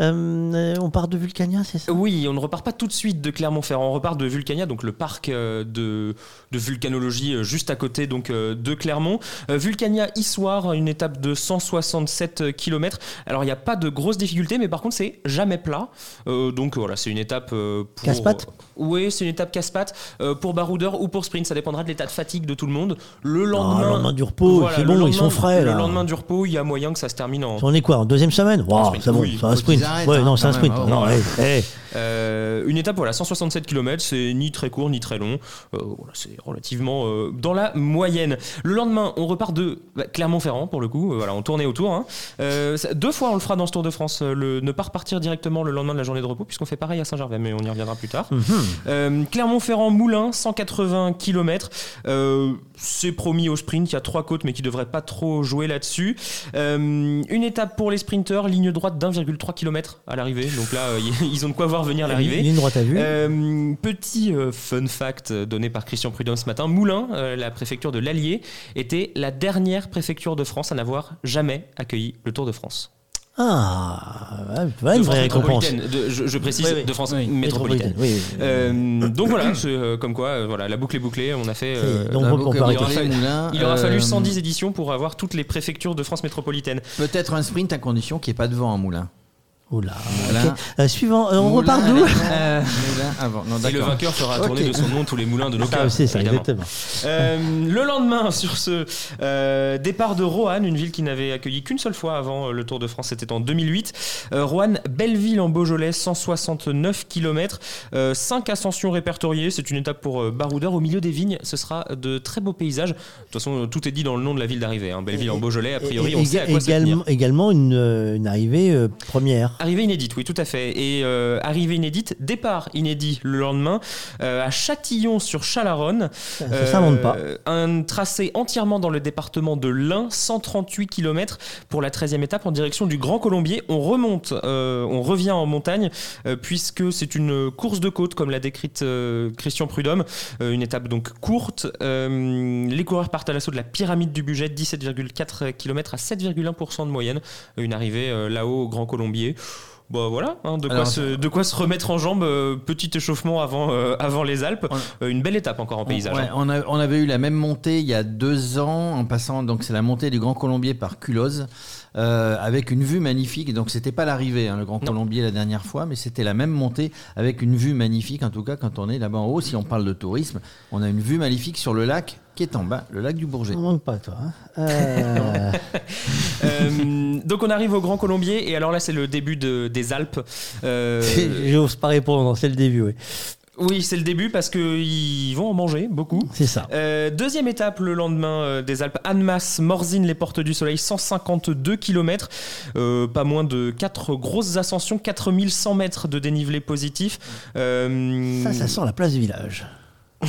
Euh, on part de Vulcania, c'est ça? Oui, on ne repart pas tout de suite de Clermont-Ferrand, on repart de Vulcania, donc le parc euh, de, de vulcanologie euh, juste à côté donc de Clermont. Vulcania Issoire, une étape de 167 km. Alors il n'y a pas de grosses difficultés, mais par contre c'est jamais plat. Euh, donc voilà, c'est une étape pour... Casse-pattes? Oui, c'est une étape casse-pattes pour baroudeur ou pour sprint, ça dépendra de l'état de fatigue de tout le monde. Le lendemain, le lendemain du repos, c'est bon, ils sont frais, Le là. lendemain du repos, il y a moyen que ça se termine en... On est quoi En deuxième semaine? Wow, sprint, c'est bon, oui. c'est un sprint. Arrêtent, Ouais, hein, non, c'est un sprint. même, Non, voilà. eh, eh. Euh, une étape, voilà, 167 km, c'est ni très court ni très long. Euh, voilà, c'est relativement euh, dans la moyenne. Le lendemain, on repart de bah, Clermont-Ferrand pour le coup. Voilà, on tournait autour. hein. Euh, ça- deux fois, on le fera dans ce Tour de France. Le, ne pas repartir directement le lendemain de la journée de repos, puisqu'on fait pareil à Saint-Gervais, mais on y reviendra plus tard. Mhm. Euh, Clermont-Ferrand, Moulin, 180 km. Euh, c'est promis au sprint. Il y a trois côtes, mais qui devraient pas trop jouer là-dessus. Euh, une étape pour les sprinteurs, ligne droite d'1,3 km à l'arrivée. Donc là, euh, *laughs* ils ont de quoi voir venir l'arrivée. Ligne droite à vue. Euh, petit euh, fun fact donné par Christian Prudhomme ce matin. Moulins, euh, la préfecture de l'Allier, était la dernière préfecture de France à n'avoir jamais accueilli le Tour de France. Ah, de une France vraie récompense. métropolitaine, de- je, je précise, Oui, oui. de France Oui, métropolitaine. oui, oui. Euh, donc voilà, euh, comme quoi, euh, voilà, la boucle est bouclée. On a fait. Euh, donc boucle bouclée. Moulin, Moulin, Il aura fallu 110 éditions pour avoir toutes les préfectures de France métropolitaine. Peut-être un sprint à condition qu'il n'y ait pas de vent à Moulin. Oula. Moulin. ok. Euh, suivant, euh, on Moulin, repart d'où euh, Moulin *laughs* avant. Non, Et le vainqueur fera tourner de son nom tous les moulins de nos Ah, c'est ça, exactement. Euh, le lendemain, *laughs* sur ce euh, départ de Roanne, une ville qui n'avait accueilli qu'une seule fois avant euh, le Tour de France, c'était en 2008. Euh, Roanne, Belleville en Beaujolais, 169 km, 5 ascensions répertoriées. C'est une étape pour euh, baroudeur au milieu des vignes. Ce sera de très beaux paysages. De toute façon, tout est dit dans le nom de la ville d'arrivée. hein. Belleville en Beaujolais, a priori, Et- on sait à quoi tenir. également, également une, une arrivée euh, première. Arrivée inédite, oui, tout à fait. Et euh, arrivée inédite, départ inédit le lendemain euh, à Châtillon sur Chalaronne. Ça, ça s'invente pas. Euh, Un tracé entièrement dans le département de l'Ain, 138 km pour la 13e étape en direction du Grand Colombier. On remonte, euh, on revient en montagne euh, puisque c'est une course de côte comme l'a décrite euh, Christian Prudhomme. Euh, une étape donc courte. Euh, les coureurs partent à l'assaut de la pyramide du budget, 17,4 km à 7,1% de moyenne. Une arrivée euh, là-haut au Grand Colombier. Bon voilà, hein, de, quoi Alors, se, de quoi se remettre en jambe, euh, petit échauffement avant, euh, avant les Alpes. Euh, une belle étape encore en paysage. Ouais, hein. on, a- on avait eu la même montée il y a deux ans en passant donc c'est la montée du Grand Colombier par Culose euh, avec une vue magnifique donc c'était pas l'arrivée hein, le Grand Colombier la dernière fois mais c'était la même montée avec une vue magnifique en tout cas quand on est là-bas en haut si on parle de tourisme on a une vue magnifique sur le lac qui est en bas le lac du Bourget On manque pas, toi. hein. Euh, *laughs* Euh, donc on arrive au Grand Colombier et alors là c'est le début de- des Alpes. Euh, *laughs* J'ose pas répondre, c'est le début, oui. oui c'est le début parce qu'ils vont en manger beaucoup. C'est ça. Euh, deuxième étape le lendemain euh, des Alpes, Annemasse, Morzine, les Portes du Soleil, 152 km, pas moins de 4 grosses ascensions, 4100 mètres de dénivelé positif. Euh, Ça, ça sent la place du village. *laughs*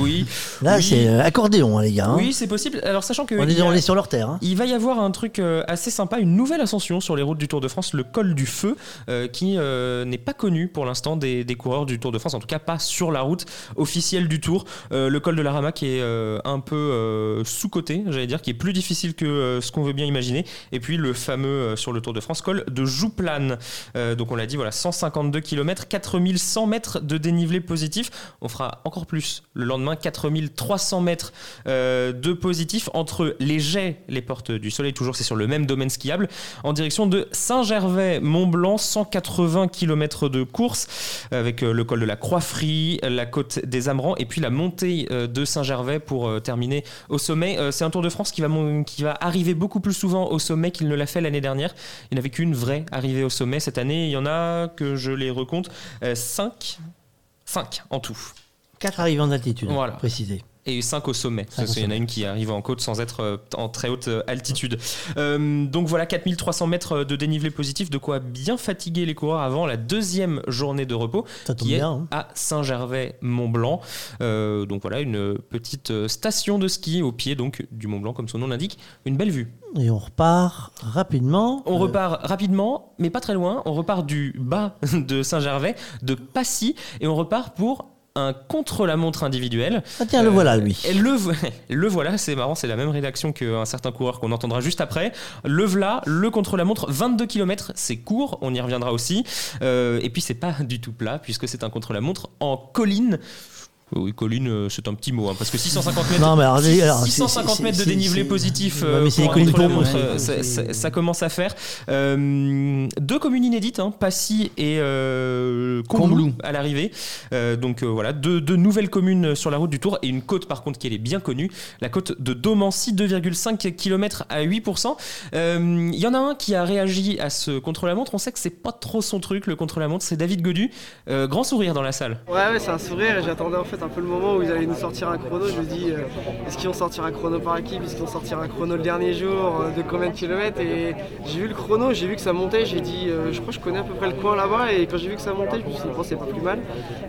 oui. Là, oui. c'est euh, accordéon, hein, les gars. hein. Oui, c'est possible. Alors, sachant que. On est, a- on est sur leur terre. hein. Il va y avoir un truc euh, assez sympa, une nouvelle ascension sur les routes du Tour de France, le col du feu, euh, qui euh, n'est pas connu pour l'instant des, des coureurs du Tour de France, en tout cas pas sur la route officielle du Tour. Le col de la Rama qui est un peu sous-côté, j'allais dire, qui est plus difficile que ce qu'on veut bien imaginer. Et puis le fameux sur le Tour de France col de Jouplane. Donc on l'a dit, voilà, 152 km, 4100 mètres de dénivelé positif. On fera encore plus le lendemain, 4300 mètres euh, de positif entre les jets, les portes du soleil, toujours c'est sur le même domaine skiable, en direction de Saint-Gervais, Mont-Blanc, 180 km de course, avec euh, le col de la Croix-Frie, la côte des Amerans, et puis la montée euh, de Saint-Gervais pour terminer au sommet. C'est un Tour de France qui va, qui va arriver beaucoup plus souvent au sommet qu'il ne l'a fait l'année dernière. Il n'y avait qu'une vraie arrivée au sommet cette année. Il y en a, que je les recompte, 5 5 en tout. 4 arrivants d'altitude, Voilà. précisé. Et 5 au sommet. Cinq Parce qu'il y en a une qui arrive en côte sans être euh, en très haute euh, altitude. Euh, donc voilà, 4300 mètres de dénivelé positif, de quoi bien fatiguer les coureurs avant la deuxième journée de repos, Ça tombe qui bien, est hein. à Saint-Gervais-Mont-Blanc. Euh, donc voilà, une petite station de ski au pied donc du Mont Blanc, comme son nom l'indique. Une belle vue. Et on repart rapidement. On Euh, repart rapidement, mais pas très loin. On repart du bas *laughs* de Saint-Gervais, de Passy, et on repart pour un contre-la-montre individuel. Ah tiens, le voilà, lui. Et le, *laughs* le voilà, c'est marrant, c'est la même rédaction qu'un certain coureur qu'on entendra juste après. Le voilà, le contre-la-montre, 22 km, c'est court, on y reviendra aussi. Euh, et puis c'est pas du tout plat, puisque c'est un contre-la-montre en colline. Oui, colline, euh, c'est un petit mot, hein, parce que 650 mètres, Non, mais alors, six- alors, c'est- 650 c'est- mètres de dénivelé positif euh, pour un pour- euh, ça, ça- ça commence à faire. Euh, deux communes inédites, hein, Passy et euh, Combloux, à l'arrivée. Euh, donc euh, voilà, deux, deux nouvelles communes sur la route du Tour et une côte par contre qui est bien connue, la côte de Domancy, 2,5 km à 8%. Euh, Il y en a un qui a réagi à ce contre-la-montre, on sait que c'est pas trop son truc le contre-la-montre, c'est David Godu. Euh, grand sourire dans la salle. Ouais, ouais, c'est un sourire et j'attendais en fait un peu le moment où ils allaient nous sortir un chrono. Je me dis, euh, est-ce qu'ils vont sortir un chrono par équipe Est-ce qu'ils vont sortir un chrono le dernier jour euh, de combien de kilomètres Et j'ai vu le chrono, j'ai vu que ça montait, j'ai dit, euh, je crois que je connais à peu près le coin là-bas. Et quand j'ai vu que ça montait, je me suis dit, bon, c'est pas plus mal.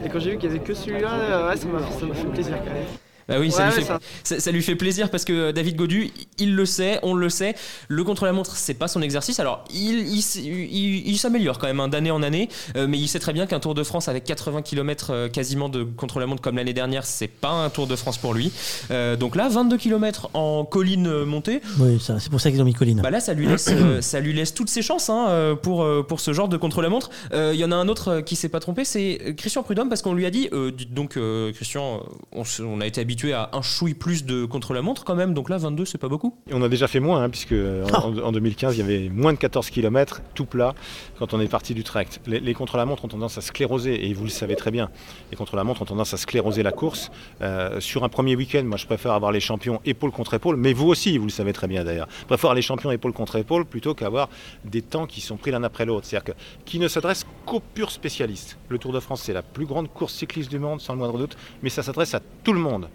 Et quand j'ai vu qu'il y avait que celui-là, ça m'a fait plaisir quand même. Bah oui, ça, lui ouais, fait, ça- ça- ça lui fait plaisir parce que David Godu, il le sait, on le sait. Le contre-la-montre, c'est pas son exercice. Alors, il, il, il- il s'améliore quand même hein, d'année en année, euh, mais il sait très bien qu'un Tour de France avec 80 km euh, quasiment de contre-la-montre comme l'année dernière, c'est pas un Tour de France pour lui. Euh, donc là, 22 km en colline montée. Oui, c'est pour ça qu'ils ont mis colline. Bah là, ça lui laisse, euh, *clears throat* ça lui laisse toutes ses chances hein, pour, pour ce genre de contre-la-montre. Euh, Il y en a un autre qui s'est pas trompé, c'est Christian Prudhomme, parce qu'on lui a dit, euh, dites donc euh, Christian, on, on a été habitué à un chouille plus de contre-la-montre quand même, donc là 22 c'est pas beaucoup. Et on a déjà fait moins, hein, puisque en, en 2015, il y avait moins de 14 km, tout plat, quand on est parti du tract. Les, les contre-la-montre ont tendance à scléroser, et vous le savez très bien, les contre-la-montre ont tendance à scléroser la course. Euh, sur un premier week-end, moi je préfère avoir les champions épaule contre épaule, mais vous aussi, vous le savez très bien d'ailleurs. Je préfère avoir les champions épaule contre épaule plutôt qu'avoir des temps qui sont pris l'un après l'autre. C'est-à-dire qui ne s'adresse qu'aux purs spécialistes. Le Tour de France, c'est la plus grande course cycliste du monde, sans le moindre doute, mais ça s'adresse à tout le monde.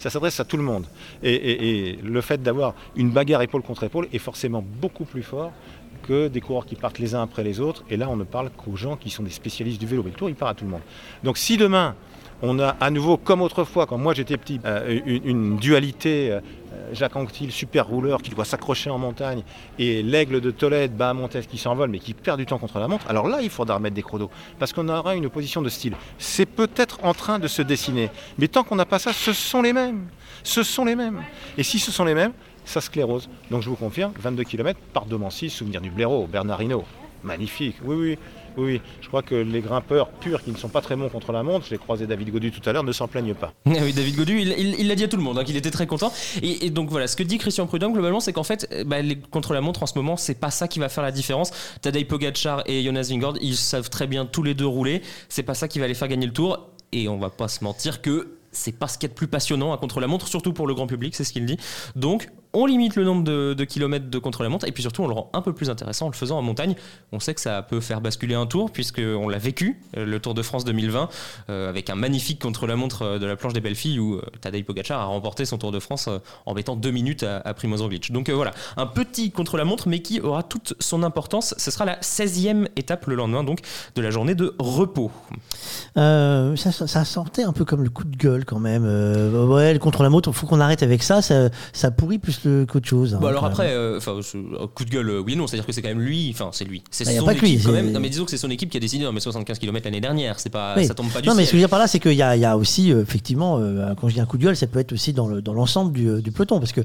Ça s'adresse à tout le monde. Et, le fait d'avoir une bagarre épaule contre épaule est forcément beaucoup plus fort que des coureurs qui partent les uns après les autres. Et là, on ne parle qu'aux gens qui sont des spécialistes du vélo. Mais le tour, il part à tout le monde. Donc si demain, on a à nouveau, comme autrefois, quand moi j'étais petit, euh, une, une dualité euh, Jacques Anquetil, super rouleur, qui doit s'accrocher en montagne, et l'aigle de Tolède, Bahamontes qui s'envole, mais qui perd du temps contre la montre, alors là, il faudra remettre des chronos. Parce qu'on aura une opposition de style. C'est peut-être en train de se dessiner. Mais tant qu'on n'a pas ça, ce sont les mêmes. Ce sont les mêmes. Et si ce sont les mêmes, ça sclérose. Donc je vous confirme, 22 km par Domancy, souvenir du blaireau, Bernard Hinault. Magnifique, oui, oui, oui. Je crois que les grimpeurs purs qui ne sont pas très bons contre la montre, je l'ai croisé David Godu tout à l'heure, ne s'en plaignent pas. *laughs* Ah oui, David Godu, il l'a dit à tout le monde, hein, qu'il était très content. Et, donc voilà, ce que dit Christian Prudhomme globalement, c'est qu'en fait, euh, bah, les contre-la-montre en ce moment, c'est pas ça qui va faire la différence. Tadej Pogacar et Jonas Vingegaard, ils savent très bien tous les deux rouler. C'est pas ça qui va les faire gagner le tour. Et on va pas se mentir que c'est pas ce qu'il y a de plus passionnant à contre-la-montre, surtout pour le grand public, c'est ce qu'il dit. Donc, on limite le nombre de, kilomètres de contre-la-montre et puis surtout on le rend un peu plus intéressant en le faisant en montagne. On sait que ça peut faire basculer un tour puisqu'on l'a vécu, euh, le Tour de France 2020, euh, avec un magnifique contre-la-montre euh, de la planche des belles filles où Tadej Pogacar a remporté son Tour de France en mettant deux minutes à, à Primoz Roglic. Donc voilà, un petit contre-la-montre mais qui aura toute son importance. Ce sera la 16e étape le lendemain donc de la journée de repos. Ça, ça- sortait un peu comme le coup de gueule quand même. Ouais, le contre-la-montre, il faut qu'on arrête avec ça. Ça, ça pourrit plus qu'autre chose. hein, Bah alors après, euh, enfin, coup de gueule, euh, oui non, c'est-à-dire que c'est quand même lui, enfin c'est lui, c'est Bah, son pas que lui, équipe quand même. Non mais disons que c'est son équipe qui a décidé d'en mettre 75 km l'année dernière, c'est pas, Oui. ça tombe pas du non, mais ciel. ce que je veux dire par là, c'est qu'il y a, il y a aussi, euh, effectivement, euh, quand je dis un coup de gueule, ça peut être aussi dans le- dans l'ensemble du, du peloton. Parce que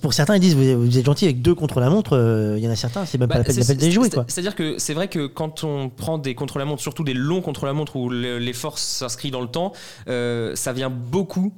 pour certains, ils disent vous, vous êtes gentil avec deux contre la montre. Il y en a certains, c'est même Bah, pas la peine jouets. c'est- Quoi. C'est-à-dire que c'est vrai que quand on prend des contre-la-montre, surtout des longs contre-la-montre où le- l'effort s'inscrit dans le temps, ça vient beaucoup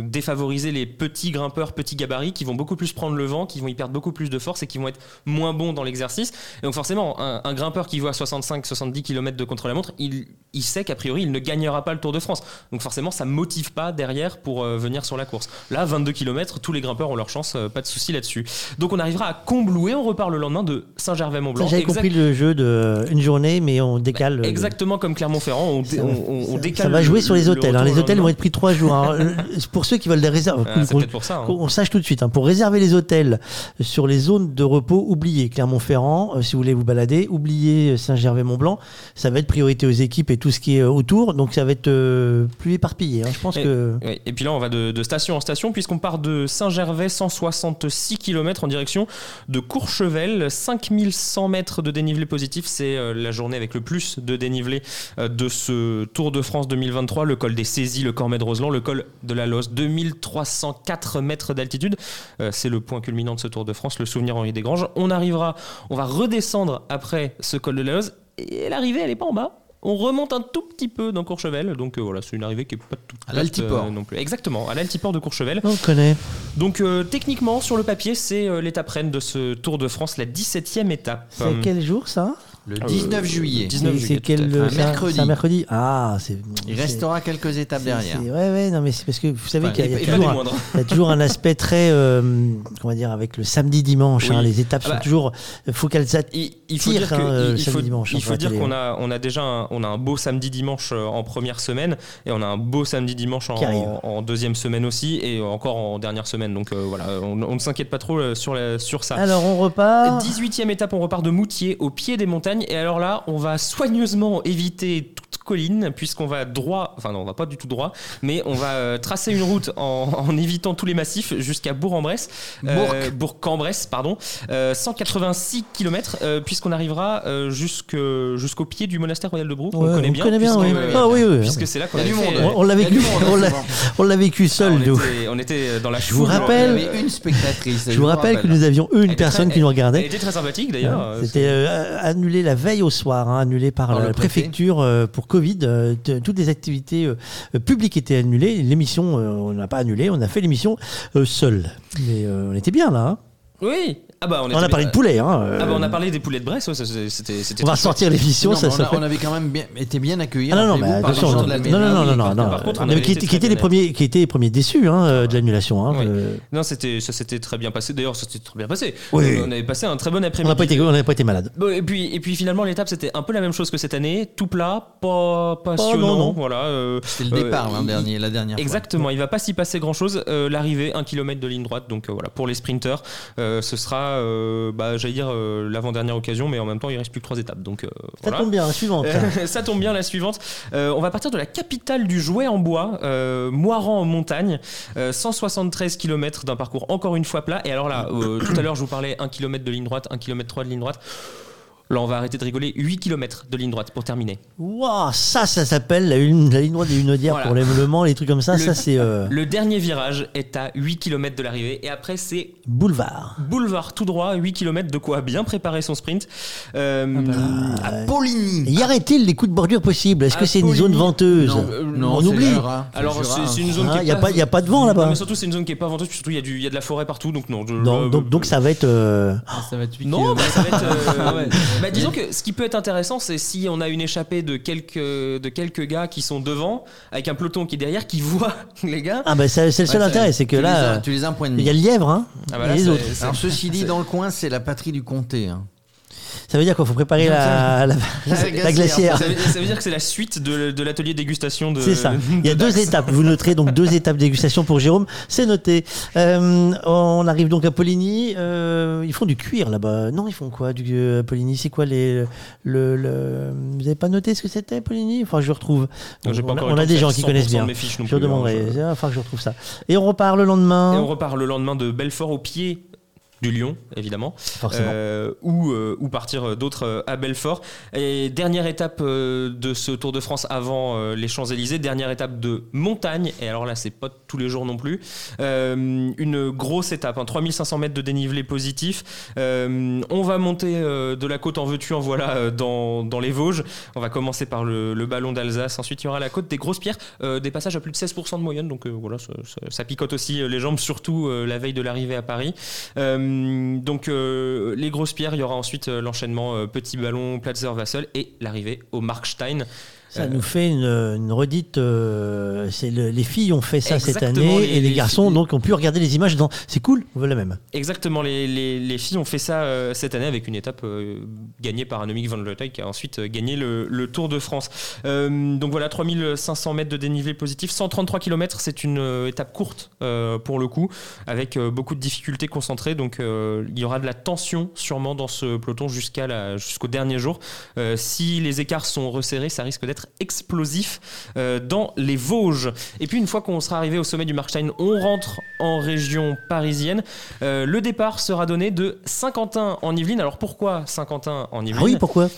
défavoriser les petits grimpeurs, petits gabarits qui vont beaucoup plus prendre le vent, qui vont y perdre beaucoup plus de force et qui vont être moins bons dans l'exercice. Et donc forcément, un, un grimpeur qui voit 65-70 km de contre-la-montre, il, il sait qu'a priori, il ne gagnera pas le Tour de France. Donc forcément, ça motive pas derrière pour euh, venir sur la course. Là, 22 km, tous les grimpeurs ont leur chance, euh, pas de souci là-dessus. Donc on arrivera à Combloux et on repart le lendemain de Saint-Gervais-Mont-Blanc. J'avais Exact- compris le jeu de une journée, mais on décale. euh, Exactement comme Clermont-Ferrand, on, dé- on- on- on décale. Ça va le- jouer sur les le hôtels. hein. retour Les le hôtels vont être pris trois jours. hein. *laughs* Pour ceux qui veulent des réserves, Ah, pour ça, hein. qu'on- on sache tout de suite. Pour réserver les hôtels sur les zones de repos, oubliez Clermont-Ferrand. euh, si vous voulez vous balader, oubliez Saint-Gervais-Mont-Blanc. Ça va être priorité aux équipes et tout ce qui est euh, autour. Donc ça va être euh, plus éparpillé. hein. Je pense Et, que. oui, et puis là, on va de, de station en station, puisqu'on part de Saint-Gervais, 166 km en direction de Courchevel, 5100 mètres de dénivelé positif. C'est euh, la journée avec le plus de dénivelé euh, de ce Tour de France 2023. Le col des Saisies, le Cormet de Roseland, le col de la Losse, 2304 mètres d'altitude. Euh, C'est le point culminant de ce Tour de France, le souvenir Henri Desgranges. On arrivera, on va redescendre après ce col de la Losse, et l'arrivée, elle est pas en bas. On remonte un tout petit peu dans Courchevel, donc euh, voilà, c'est une arrivée qui est pas tout À l'altiport. non plus. Exactement, à l'altiport de Courchevel. On connaît. Donc euh, techniquement, sur le papier, c'est euh, l'étape reine de ce Tour de France, la 17e étape. C'est quel jour ça? Le Euh, 19 juillet. 19 C'est- juillet, C'est quel tout à fait. euh, Un c'est mercredi. C'est un mercredi. Ah, c'est. Il c'est- restera quelques étapes c'est- derrière. c'est- Ouais, ouais, non, mais c'est parce que vous savez Enfin, qu'il y a, il y a et pas toujours un- moindres. il y a toujours un aspect très, euh, comment dire, avec le samedi-dimanche. Oui. hein, les étapes Ah bah, sont toujours focalisées. Il, il faut Tire, dire que hein, euh, il, il faut, samedi-dimanche, il hein, faut la dire télé, qu'on a on a déjà un, on a un beau samedi dimanche euh, en première semaine et on a un beau samedi dimanche en, Qui arrive. en- en deuxième semaine aussi et encore en dernière semaine donc euh, voilà on, on ne s'inquiète pas trop euh, sur la, sur ça. Alors on repart. 18e étape, on repart de Moutier au pied des montagnes. Et alors là, on va soigneusement éviter toute colline, puisqu'on va droit, enfin non, on va pas du tout droit, mais on va euh, tracer une route en, *laughs* en évitant tous les massifs jusqu'à Bourg-en-Bresse. Euh, Bourg-en-Bresse, pardon. Euh, 186 km, puisqu'on arrivera euh, jusqu'au pied du monastère royal de Brou, connaît on bien. connaît bien, oui. Ah oui, oui. Puisque c'est là qu'on Il y a avait du fait- monde, On, l'a vécu, monde, on l'a- vécu seul, on, était, on était dans la Je vous rappelle- avait une spectatrice. Je vous rappelle que nous avions une Elle personne très- qui nous Elle regardait. était très sympathique d'ailleurs. Euh, C'était euh, annulé la veille au soir, hein, annulé par la préfecture euh, pour Covid. Euh, toutes les activités euh, publiques étaient annulées. L'émission, euh, on n'a pas annulé, on a fait l'émission euh, seul. Mais euh, on était bien là. hein. Oui. Ah bah on, a parlé de poulet. Hein, euh. Ah bah on a parlé des poulets de Bresse, ouais, c'était c'était On va sortir l'émission, ça, on, ça a- fait- on avait quand même bien, été bien accueillis. Ah non, non, par attention, non, non, non, non, mairie, non, non, Par contre, on mais avait qui, qui étaient les premiers, qui étaient les premiers déçus hein, euh, de l'annulation. hein, Oui. euh. Non, c'était ça s'était très bien passé. D'ailleurs, ça s'était très bien passé. Oui. On avait passé un très bon On n'a après-midi. pas été, on n'a pas été malade. Bon, et puis et puis finalement l'étape c'était un peu la même chose que cette année, tout plat, pas passionnant, Oh, non, non. voilà. euh, C'était le euh, départ l'an il- dernier, la dernière fois. Exactement, il va pas s'y passer grand chose. L'arrivée, un kilomètre de ligne droite, donc euh, voilà pour les sprinters, euh, ce sera, euh, bah, j'allais dire euh, l'avant-dernière occasion, mais en même temps il reste plus que trois étapes, donc euh, Ça voilà. tombe bien, la suivante. *laughs* Ça tombe bien la suivante. On va partir de la capitale du jouet en bois, Moiran en montagne, Euh, 173 km d'un parcours encore une fois plat. Et alors là, tout à l'heure je vous parlais 1 km de ligne droite, 1 km 3 de ligne droite. Là on va arrêter de rigoler, 8 km de ligne droite pour terminer. Waouh, ça, ça s'appelle la, la ligne droite des Hunaudières Voilà. pour Mans, les trucs comme ça. Le- Ça, c'est euh, Le dernier virage est à 8 km de l'arrivée et après c'est boulevard. boulevard tout droit, 8 km de quoi bien préparer son sprint. Euh, Ah, À Poligny. Et y aurait-il les coups de bordure possibles Est-ce que c'est une zone venteuse Non, Euh, non, On oublie. Jura, Alors c'est une zone Ah, qui est y a pas- y a pas de vent, là-bas. Mais surtout c'est une zone qui est pas venteuse, puis surtout il y a du il y a de la forêt partout donc non. je- Non, euh, donc, donc ça va être. euh, Ah, ça va être 8 Non, bah, ça va être. euh, *laughs* Bah, disons que ce qui peut être intéressant, c'est si on a une échappée de quelques, de quelques gars qui sont devant, avec un peloton qui est derrière, qui *laughs* voit les gars. Ah bah c'est c'est le seul Ouais, intérêt, c'est que tu les là, as- tu les as un point de il y a le lièvre, hein, Ah, et les c'est- autres. Alors ceci dit, dans le coin, c'est la patrie du comté. hein. Ça veut dire qu'il faut préparer la, la, *laughs* la- la glacière. Ça veut, ça veut dire que c'est la suite de, de l'atelier dégustation de. C'est ça. Il y a de deux étapes. Vous noterez donc deux étapes dégustation pour Jérôme. C'est noté. Euh, on arrive donc à Poligny. Euh, ils font du cuir là-bas. Non, ils font quoi du euh, Poligny? C'est quoi les le, le- Vous avez pas noté ce que c'était Poligny? Enfin, je retrouve. Non, j'ai pas on, a, on a des de gens qui connaissent 100% bien. non je hein, demanderai. je- Il va falloir que je retrouve ça. Et on repart le lendemain. Et on repart le lendemain de Belfort au pied du Lion, évidemment. Euh, ou, euh, ou partir d'autres euh, à Belfort. Et dernière étape euh, de ce Tour de France avant euh, les Champs-Élysées, dernière étape de montagne. Et alors là, c'est pas tous les jours non plus. Euh, une grosse étape, hein, 3500 mètres de dénivelé positif. Euh, on va monter euh, de la côte en veux-tu, en voilà, euh, dans, dans les Vosges. On va commencer par le, le ballon d'Alsace. Ensuite, il y aura la côte des grosses pierres, euh, des passages à plus de 16% de moyenne. Donc euh, voilà, ça, ça- ça picote aussi euh, les jambes, surtout euh, la veille de l'arrivée à Paris. Euh, donc euh, les grosses pierres, il y aura ensuite euh, l'enchaînement euh, petit ballon, Platzer Vassel et l'arrivée au Markstein. Ça nous fait une, une redite. euh, c'est le- les filles ont fait ça cette année les- et les, les garçons donc ont pu regarder les images. dans C'est cool, on veut la même. Exactement, les, les- les filles ont fait ça euh, cette année avec une étape euh, gagnée par Annemiek van Vleuten qui a ensuite gagné le, le Tour de France. Donc voilà, 3500 mètres de dénivelé positif, 133 km, c'est une étape courte pour le coup, avec beaucoup de difficultés concentrées. Donc il y aura de la tension sûrement dans ce peloton jusqu'à la- jusqu'au dernier jour. Si les écarts sont resserrés, ça risque d'être explosif euh, dans les Vosges. Et puis une fois qu'on sera arrivé au sommet du Markstein, on rentre en région parisienne. Euh, le départ sera donné de Saint-Quentin en Yvelines. Alors pourquoi Saint-Quentin en Yvelines? Ah oui, pourquoi?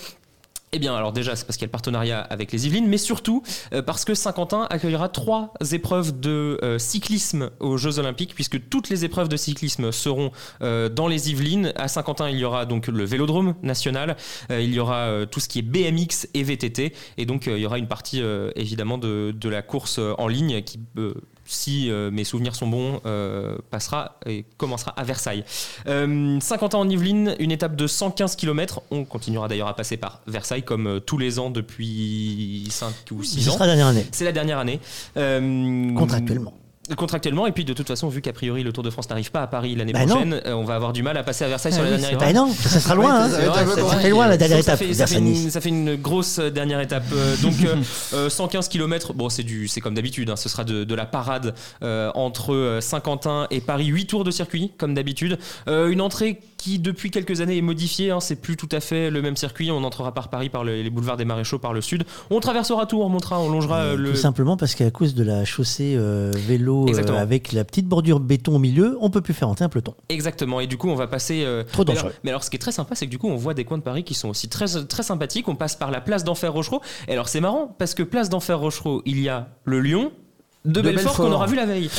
Eh bien, alors déjà, c'est parce qu'il y a le partenariat avec les Yvelines, mais surtout euh, parce que Saint-Quentin accueillera trois épreuves de euh, cyclisme aux Jeux Olympiques, puisque toutes les épreuves de cyclisme seront euh, dans les Yvelines. À Saint-Quentin, il y aura donc le Vélodrome national, il y aura tout ce qui est BMX et VTT, et donc il y aura une partie évidemment de, de la course en ligne qui si euh, mes souvenirs sont bons, euh, passera et commencera à Versailles. Euh, Saint-Quentin en Yvelines, une étape de 115 km. On continuera d'ailleurs à passer par Versailles comme tous les ans depuis 5 ou 6 Ce ans. sera la dernière année. C'est la dernière année. Contractuellement. Contractuellement, et puis de toute façon, vu qu'a priori le Tour de France n'arrive pas à Paris l'année Bah prochaine, euh, on va avoir du mal à passer à Versailles Ah sur la dernière étape. Bah non, ça sera *laughs* loin, hein. Ça vrai, fait loin, la dernière Ça étape, fait, ça, fait une, Versailles-Nice. ça fait une grosse dernière étape. Euh, *laughs* donc euh, euh, 115 km, bon, c'est du, c'est comme d'habitude. hein, ce sera de, de la parade euh, entre Saint-Quentin et Paris. 8 tours de circuit, comme d'habitude. Euh, une entrée qui depuis quelques années est modifiée. hein, c'est plus tout à fait le même circuit. On entrera par Paris, par le- les boulevards des Maréchaux, par le sud. On traversera tout, on remontera, on longera euh, le. Tout simplement parce qu'à cause de la chaussée euh, vélo euh, avec la petite bordure béton au milieu, on peut plus faire entrer un peloton. Exactement, et du coup on va passer. euh, Trop mais dangereux. alors- Mais alors, ce qui est très sympa, c'est que du coup on voit des coins de Paris qui sont aussi très, très sympathiques. On passe par la place d'Enfer Rochereau. Et alors c'est marrant parce que place d'Enfer Rochereau, il y a le lion de, De Belfort, Belfort. qu'on aura vu la veille.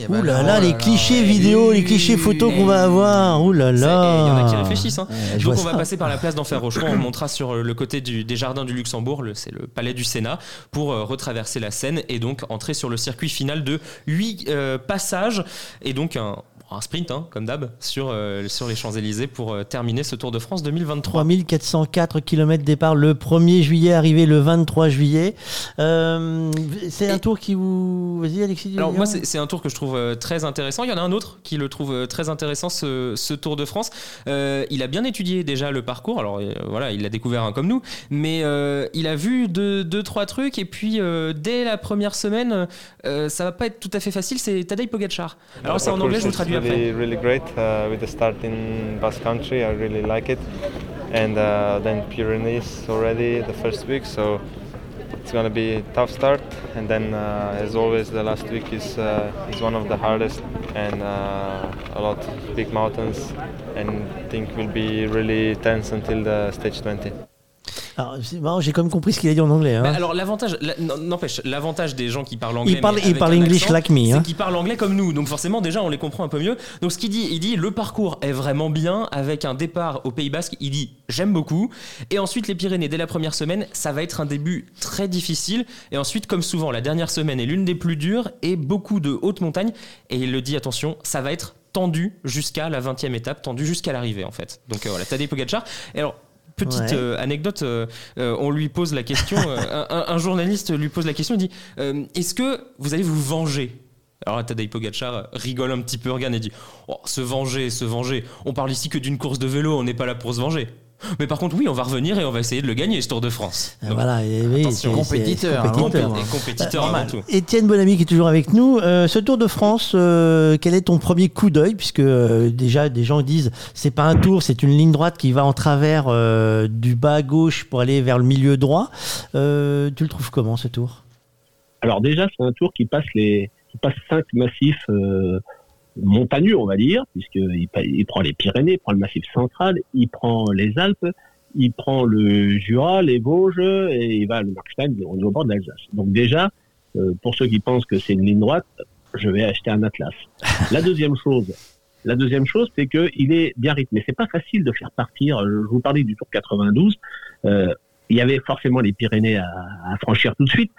Eh Ouh là là, les clichés vidéo, les clichés photos qu'on va avoir. Ouh là Il y en a là. qui réfléchissent. hein. Donc on va passer par la place d'Enfer Rochereau. On montera sur le côté du- des jardins du Luxembourg, le- c'est le palais du Sénat, pour euh, retraverser la Seine et donc entrer sur le circuit final de 8 passages et donc un, un sprint, hein, comme d'hab, sur, euh, sur les Champs-Élysées pour euh, terminer ce Tour de France 2023. 3404 km départ le 1er juillet, arrivé le 23 juillet. Euh, c'est un tour qui vous. Vas-y, Alexis. Alors moi c'est un tour que je trouve euh, très intéressant. Il y en a un autre qui le trouve euh, très intéressant ce, ce Tour de France. Euh, il a bien étudié déjà le parcours. Alors euh, voilà, il l'a découvert un comme nous, mais euh, il a vu deux, deux trois trucs et puis euh, dès la première semaine, euh, ça va pas être tout à fait facile. C'est Tadej Pogacar. Alors c'est en anglais, je vous traduis really, really great uh, with the start in Basque Country. I really like it, and uh, then Pyrenees already the first week, so it's gonna be a tough start. And then, uh, as always, the last week is uh, is one of the hardest, and uh, a lot of big mountains, and I think will be really tense until the stage 20. Alors, c'est marrant, j'ai quand même compris ce qu'il a dit en anglais. hein. Bah, alors l'avantage, la- n'empêche, l'avantage des gens qui parlent anglais, Il parle- mais il avec parle un English accent, like me, hein. c'est qu'ils parlent anglais comme nous. Donc forcément déjà on les comprend un peu mieux. Donc ce qu'il dit, il dit le parcours est vraiment bien avec un départ au Pays Basque. Il dit j'aime beaucoup. Et ensuite les Pyrénées dès la première semaine, ça va être un début très difficile. Et ensuite comme souvent la dernière semaine est l'une des plus dures et beaucoup de hautes montagnes. Et il le dit attention, ça va être tendu jusqu'à la 20e étape, tendu jusqu'à l'arrivée en fait. Donc euh, voilà, Tadej Pogacar. Et alors petite Ouais. euh, anecdote, euh, euh, on lui pose la question, *laughs* euh, un, journaliste lui pose la question, il dit euh, Est-ce que vous allez vous venger? Alors Tadej Pogacar rigole un petit peu, regarde et dit oh, Se venger, se venger. On parle ici que d'une course de vélo, on n'est pas là pour se venger. Mais par contre, oui, on va revenir et on va essayer de le gagner, ce Tour de France. Donc, voilà, et oui, attention. Compétiteur, c'est hein. compétiteur. Compétiteur avant tout. Étienne Bonamy qui est toujours avec nous. Euh, ce Tour de France, euh, quel est ton premier coup d'œil? Puisque euh, déjà des gens disent c'est pas un tour, c'est une ligne droite qui va en travers euh, du bas à gauche pour aller vers le milieu droit. Euh, tu le trouves comment ce tour? Alors déjà, c'est un tour qui passe les qui passe cinq massifs euh, montagneux, on va dire, puisqu'il il prend les Pyrénées, il prend le massif central, il prend les Alpes, il prend le Jura, les Vosges, et il va à le Markstein au au bord de l'Alsace. Donc déjà, euh, pour ceux qui pensent que c'est une ligne droite, je vais acheter un atlas. *laughs* La deuxième chose, la deuxième chose, c'est qu'il est bien rythmé. C'est pas facile de faire partir. Je vous parlais du Tour 92. euh, il y avait forcément les Pyrénées à, à franchir tout de suite.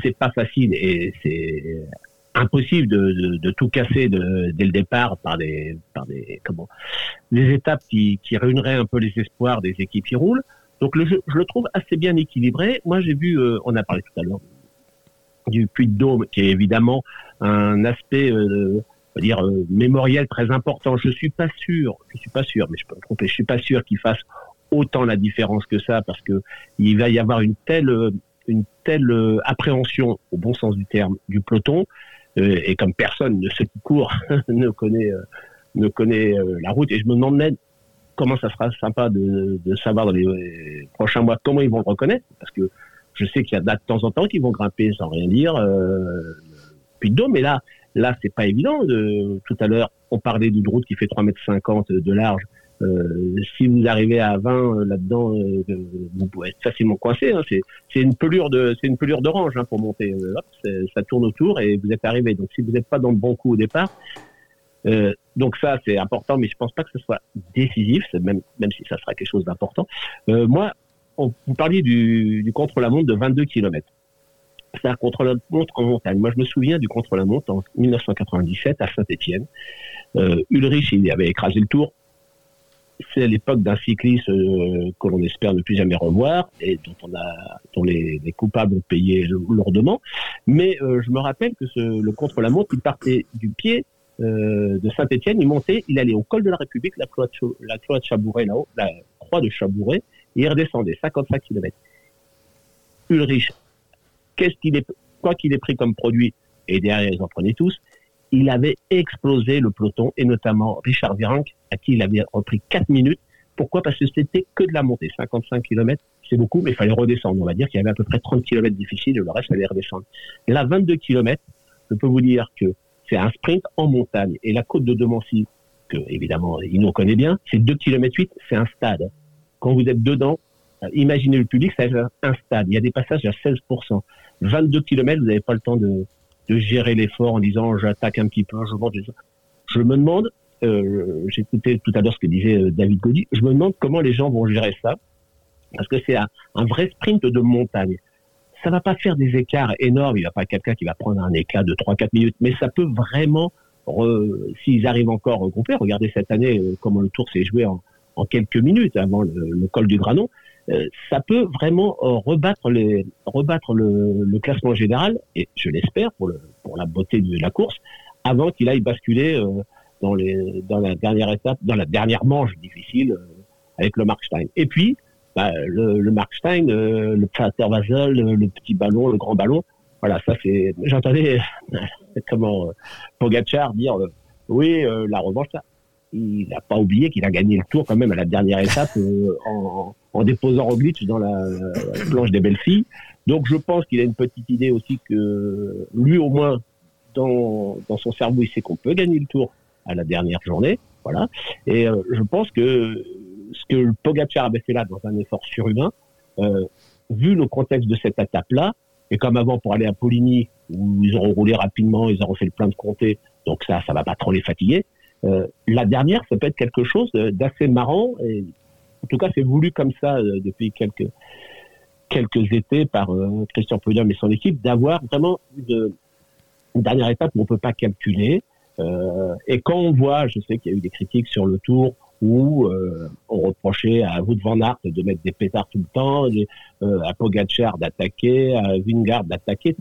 C'est pas facile et c'est impossible de, de- de tout casser de- dès le départ par des, par des, comment, des étapes qui, qui réuniraient un peu les espoirs des équipes qui roulent. Donc le jeu, je le trouve assez bien équilibré. Moi, j'ai vu, euh, on a parlé tout à l'heure du Puy de Dôme, qui est évidemment un aspect, euh, on va dire, euh, mémoriel très important. Je suis pas sûr, je suis pas sûr, mais je peux me tromper, je suis pas sûr qu'il fasse autant la différence que ça, parce que il va y avoir une telle, une telle euh, appréhension, au bon sens du terme, du peloton, et comme personne de ceux qui *laughs* ne connaît, euh, ne connaît euh, la route, et je me demande même comment ça sera sympa de, de savoir dans les euh, prochains mois comment ils vont le reconnaître, parce que je sais qu'il y a de temps en temps qui vont grimper sans rien dire, euh, puis de mais là, là c'est pas évident. De, tout à l'heure, on parlait d'une route qui fait 3 mètres 50 de large. Euh, si vous arrivez à 20 euh, là-dedans, euh, vous pouvez être facilement coincé. Hein. C'est, une pelure de, c'est une pelure d'orange hein, pour monter. Hop, ça tourne autour et vous êtes arrivé. Donc si vous n'êtes pas dans le bon coup au départ, euh, donc ça c'est important, mais je pense pas que ce soit décisif, même même si ça sera quelque chose d'important. Euh, moi, on, vous parliez du, du contre-la-montre de 22 km. C'est un contre-la-montre en montagne. Moi, je me souviens du contre-la-montre en 1997 à Saint-Étienne. Euh, Ulrich, il avait écrasé le tour. C'est l'époque d'un cycliste euh, que l'on espère ne plus jamais revoir et dont on a, dont les, les coupables ont payé lourdement. Mais euh, je me rappelle que ce, le contre-la-montre, il partait du pied euh, de Saint-Étienne, il montait, il allait au col de la République, la croix de, la croix de Chabouret là-haut, la croix de Chabouret, et il redescendait 55 km. Ulrich, qu'est-ce qu'il est, quoi qu'il ait pris comme produit, et derrière ils en prenaient tous, il avait explosé le peloton, et notamment Richard Virenque, à qui il avait repris 4 minutes. Pourquoi? Parce que c'était que de la montée. 55 km, c'est beaucoup, mais il fallait redescendre. On va dire qu'il y avait à peu près 30 km difficiles, le reste, fallait redescendre. Là, 22 km, je peux vous dire que c'est un sprint en montagne. Et la côte de Demancy, que évidemment, il nous connaît bien, c'est 2 km 8, c'est un stade. Quand vous êtes dedans, euh, imaginez le public, c'est un stade. Il y a des passages à 16%. 22 km, vous n'avez pas le temps de, de gérer l'effort en disant j'attaque un petit peu, je monte. je- me demande, euh, j'écoutais tout à l'heure ce que disait euh, David Gaudy, je me demande comment les gens vont gérer ça, parce que c'est un, vrai sprint de montagne. Ça va pas faire des écarts énormes, il n'y a pas quelqu'un qui va prendre un éclat de 3-4 minutes, mais ça peut vraiment, s'ils arrivent encore regroupés, regardez cette année euh, comment le tour s'est joué en, en quelques minutes avant le, le col du Granon, ça peut vraiment euh, rebattre, le, classement général, et je l'espère pour, la beauté de la course, avant qu'il aille basculer euh, dans, la dernière étape, dans la dernière manche difficile euh, avec le Markstein. Et puis, bah, le, le Markstein, euh, le Vazel, le, le petit ballon, le grand ballon, voilà, ça c'est. J'entendais *laughs* comment euh, Pogacar dire euh, oui, euh, la revanche, ça. Il n'a pas oublié qu'il a gagné le tour quand même à la dernière étape euh, en, en déposant Roglic dans la, la planche des belles filles. Donc je pense qu'il a une petite idée aussi que lui au moins dans, dans son cerveau il sait qu'on peut gagner le tour à la dernière journée. Voilà. Et euh, je pense que ce que Pogacar avait fait là dans un effort surhumain, euh, vu le contexte de cette étape-là, et comme avant pour aller à Poligny, où ils auront roulé rapidement, ils auront fait le plein de comté, donc ça, ça va pas trop les fatiguer. Euh, la dernière, ça peut être quelque chose d'assez marrant, et en tout cas, c'est voulu comme ça euh, depuis quelques quelques étés par euh, Christian Prudhomme et son équipe, d'avoir vraiment une, une dernière étape où on peut pas calculer. Euh, et quand on voit, je sais qu'il y a eu des critiques sur le tour, où euh, on reprochait à Wout van Aert de mettre des pétards tout le temps, euh, à Pogacar d'attaquer, à Vingard d'attaquer.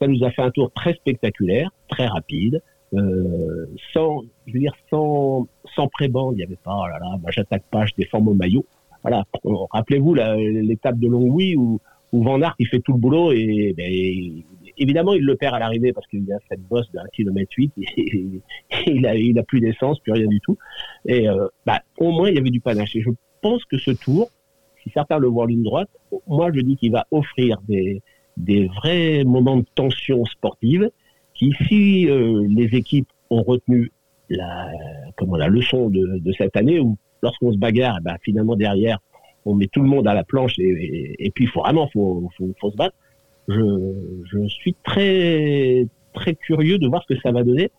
Ça nous a fait un tour très spectaculaire, très rapide, euh, sans, je veux dire, sans, sans prébande. Il n'y avait pas, oh là là, moi j'attaque pas, je défends mon maillot. Voilà. Rappelez-vous l'étape de Longwy où, où Van Aert il fait tout le boulot et ben, évidemment il le perd à l'arrivée parce qu'il a cette bosse d'un kilomètre huit. il a, il a plus d'essence, plus rien du tout. Et euh, bah, au moins il y avait du panache. Et je pense que ce tour, si certains le voient en ligne droite, moi je dis qu'il va offrir des, des vrais moments de tension sportive qui, si euh, les équipes ont retenu la, comment, la leçon de, de cette année, où lorsqu'on se bagarre, ben, finalement derrière, on met tout le monde à la planche et, et, puis faut vraiment faut, faut, faut, se battre. Je, je suis très très curieux de voir ce que ça va donner.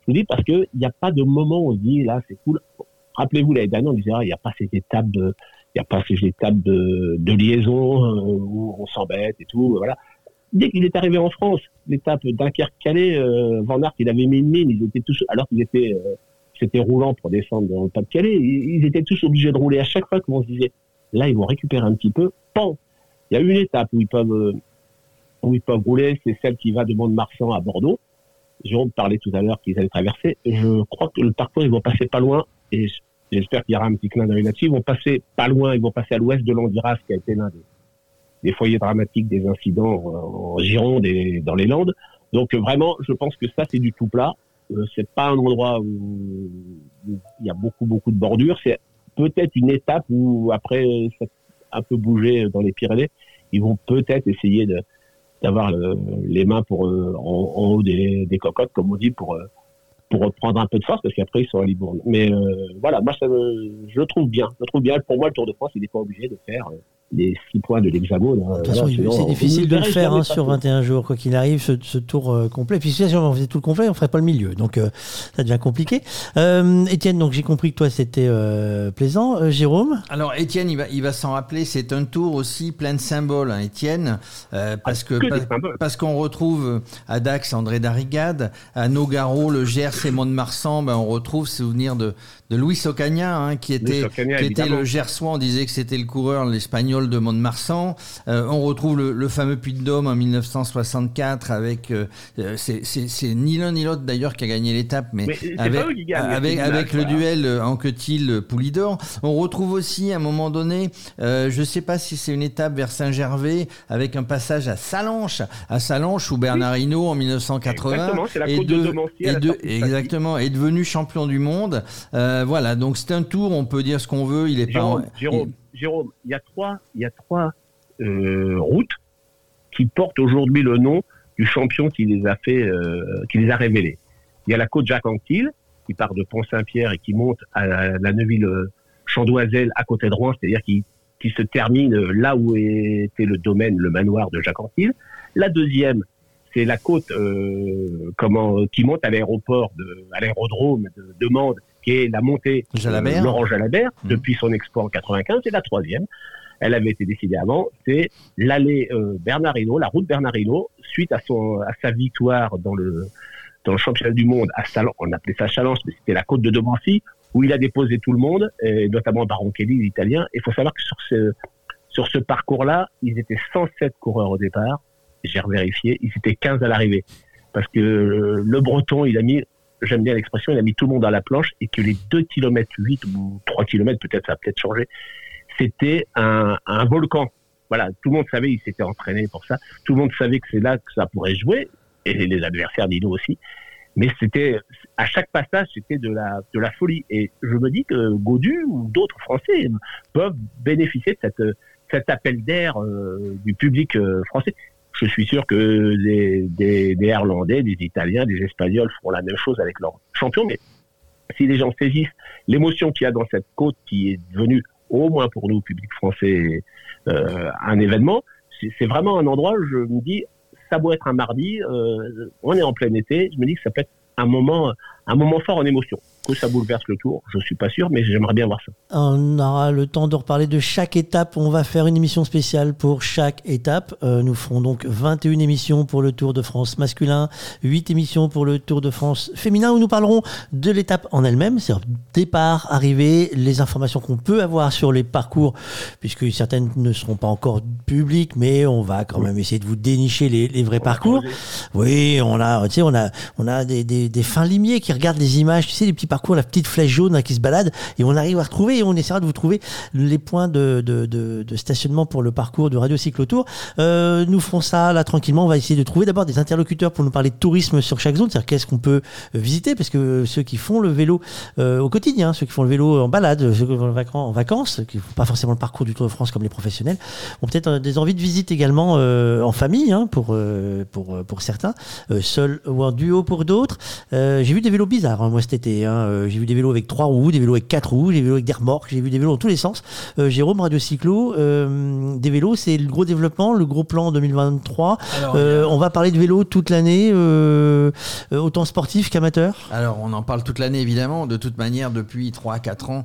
Je vous dis parce que il n'y a pas de moment où on se dit là c'est cool. Rappelez-vous l'année dernière on disait ah, il n'y a pas cette étape il n'y a pas ces étapes de, de liaison euh, où on s'embête et tout. Voilà dès qu'il est arrivé en France, l'étape Dunkerque-Calais, euh, Van Aert, il avait mis une mine, ils étaient tous, alors qu'ils étaient, euh, c'était roulant pour descendre dans le Pas-de-Calais, ils, étaient tous obligés de rouler à chaque fois, comme on se disait. Là, ils vont récupérer un petit peu. Pan Il y a une étape où ils peuvent, euh, où ils peuvent rouler, c'est celle qui va de Mont-de-Marsan à Bordeaux. Jérôme parlait tout à l'heure qu'ils allaient traverser. Je crois que le parcours, ils vont passer pas loin, et j'espère qu'il y aura un petit clin d'œil là-dessus. Ils vont passer pas loin, ils vont passer à l'ouest de Landiras, qui a été l'un des des foyers dramatiques des incidents en Gironde et dans les Landes. Donc vraiment, je pense que ça c'est du tout plat. Euh, c'est pas un endroit où il y a beaucoup beaucoup de bordures. C'est peut-être une étape où après ça un peu bougé dans les Pyrénées, ils vont peut-être essayer d'avoir les mains pour euh, en, haut des, cocottes, comme on dit, pour euh, pour reprendre un peu de force, parce qu'après ils sont à Libourne. Mais euh, voilà, moi ça je trouve bien. Je le trouve bien. Pour moi, le Tour de France, il n'est pas obligé de faire les six points de l'hexagone. Hein. De toute façon, c'est difficile de le faire hein, sur 21 jours, quoi qu'il arrive, ce, tour euh, complet. Puis si on faisait tout le complet, on ferait pas le milieu. Donc euh, ça devient compliqué. Euh, Étienne, donc j'ai compris que toi c'était plaisant. Jérôme? Alors Étienne, il va, il va s'en rappeler, c'est un tour aussi plein de symboles, hein, Étienne, parce que, parce qu'on retrouve à Dax André Darrigade, à Nogaro, le Gers et Mont-de-Marsan, ben, on retrouve souvenir de, de Louis Ocaña, hein, qui était, qui était le Gersois. On disait que c'était le coureur, l'espagnol de Mont-de-Marsan. Euh, on retrouve le, fameux Puy de Dôme en 1964 avec. Euh, euh, c'est ni l'un ni l'autre d'ailleurs qui a gagné l'étape, mais, avec, avec, le duel Anquetil-Poulidor. On retrouve aussi à un moment donné, je ne sais pas si c'est une étape vers Saint-Gervais, avec un passage à Salanches, à Salanches où Bernard Hinault en 1980 est, de, exactement, est devenu champion du monde. Euh, voilà, donc c'est un tour, on peut dire ce qu'on veut. Il est Jérôme, pas. Jérôme, Jérôme, il y a trois, il y a trois euh, routes qui portent aujourd'hui le nom du champion qui les a fait, euh, qui les a révélées. Il y a la côte Jacques Anquetil qui part de Pont-Saint-Pierre et qui monte à la, Neuville Chandoiselle à côté de Rouen, c'est-à-dire qui, qui se termine là où était le domaine, le manoir de Jacques Anquetil. La deuxième, c'est la côte comment qui monte à l'aéroport de à l'aérodrome de, de Mende qui est la montée de Laurent Jalabert mmh. depuis son exploit en 95. Et la troisième, elle avait été décidée avant, c'est l'allée euh, Bernardino, la route Bernardino, suite à son à sa victoire dans le dans le championnat du monde à Salon, on appelait ça Challenge, mais c'était la côte de Domancy, où il a déposé tout le monde, et notamment Baron Kelly, l'Italien. Il faut savoir que sur ce sur ce parcours-là, ils étaient 107 coureurs au départ. J'ai revérifié, ils étaient 15 à l'arrivée. Parce que euh, le Breton, il a mis j'aime bien l'expression, il a mis tout le monde à la planche et que les 2 km 8 ou 3 km, peut-être ça a peut-être changé, c'était un, volcan. Voilà, tout le monde savait, il s'était entraîné pour ça. Tout le monde savait que c'est là que ça pourrait jouer, et les adversaires d'Ino aussi. Mais c'était, à chaque passage, c'était de la, de la folie. Et je me dis que Godu ou d'autres Français peuvent bénéficier de cette, cet appel d'air euh, du public euh, français je suis sûr que des, des, des Irlandais, des Italiens, des Espagnols feront la même chose avec leur champion. Mais si les gens saisissent l'émotion qu'il y a dans cette côte qui est devenue, au moins pour nous, public français, euh, un événement, c'est vraiment un endroit où je me dis, ça doit être un mardi, euh, on est en plein été, je me dis que ça peut être un moment, un moment fort en émotion. Que ça bouleverse le tour. Je suis pas sûr, mais j'aimerais bien voir ça. On aura le temps de reparler de chaque étape. On va faire une émission spéciale pour chaque étape. Euh, nous ferons donc 21 émissions pour le Tour de France masculin, 8 émissions pour le Tour de France féminin, où nous parlerons de l'étape en elle-même, c'est-à-dire départ, arrivée, les informations qu'on peut avoir sur les parcours, puisque certaines ne seront pas encore publiques, mais on va quand même essayer de vous dénicher les, les vrais parcours. Oui, on a, tu sais, on a, on a des, des, des fins limiers qui regardent les images, tu sais, les petits parcours, la petite flèche jaune là, qui se balade, et on arrive à retrouver, et on essaiera de vous trouver les points de, stationnement pour le parcours de Radio Cyclotour. Euh, nous ferons ça là tranquillement. On va essayer de trouver d'abord des interlocuteurs pour nous parler de tourisme sur chaque zone, c'est-à-dire qu'est-ce qu'on peut visiter, parce que ceux qui font le vélo euh, au quotidien, ceux qui font le vélo en balade, ceux qui vont en vacances, qui font pas forcément le parcours du Tour de France comme les professionnels, ont peut-être euh, des envies de visite également euh, en famille hein, pour, euh, pour, pour certains, euh, seul ou en duo pour d'autres. Euh, j'ai vu des vélos bizarres hein, moi cet été. Hein. Euh, J'ai vu des vélos avec trois roues, des vélos avec quatre roues, des vélos avec des remorques, j'ai vu des vélos dans tous les sens. Euh, Jérôme, Radio Cyclo, euh, des vélos, c'est le gros développement, le gros plan 2023. Alors, Euh, on va parler de vélo toute l'année, autant sportif qu'amateur. Alors, on en parle toute l'année, évidemment. De toute manière, depuis 3 à 4 ans,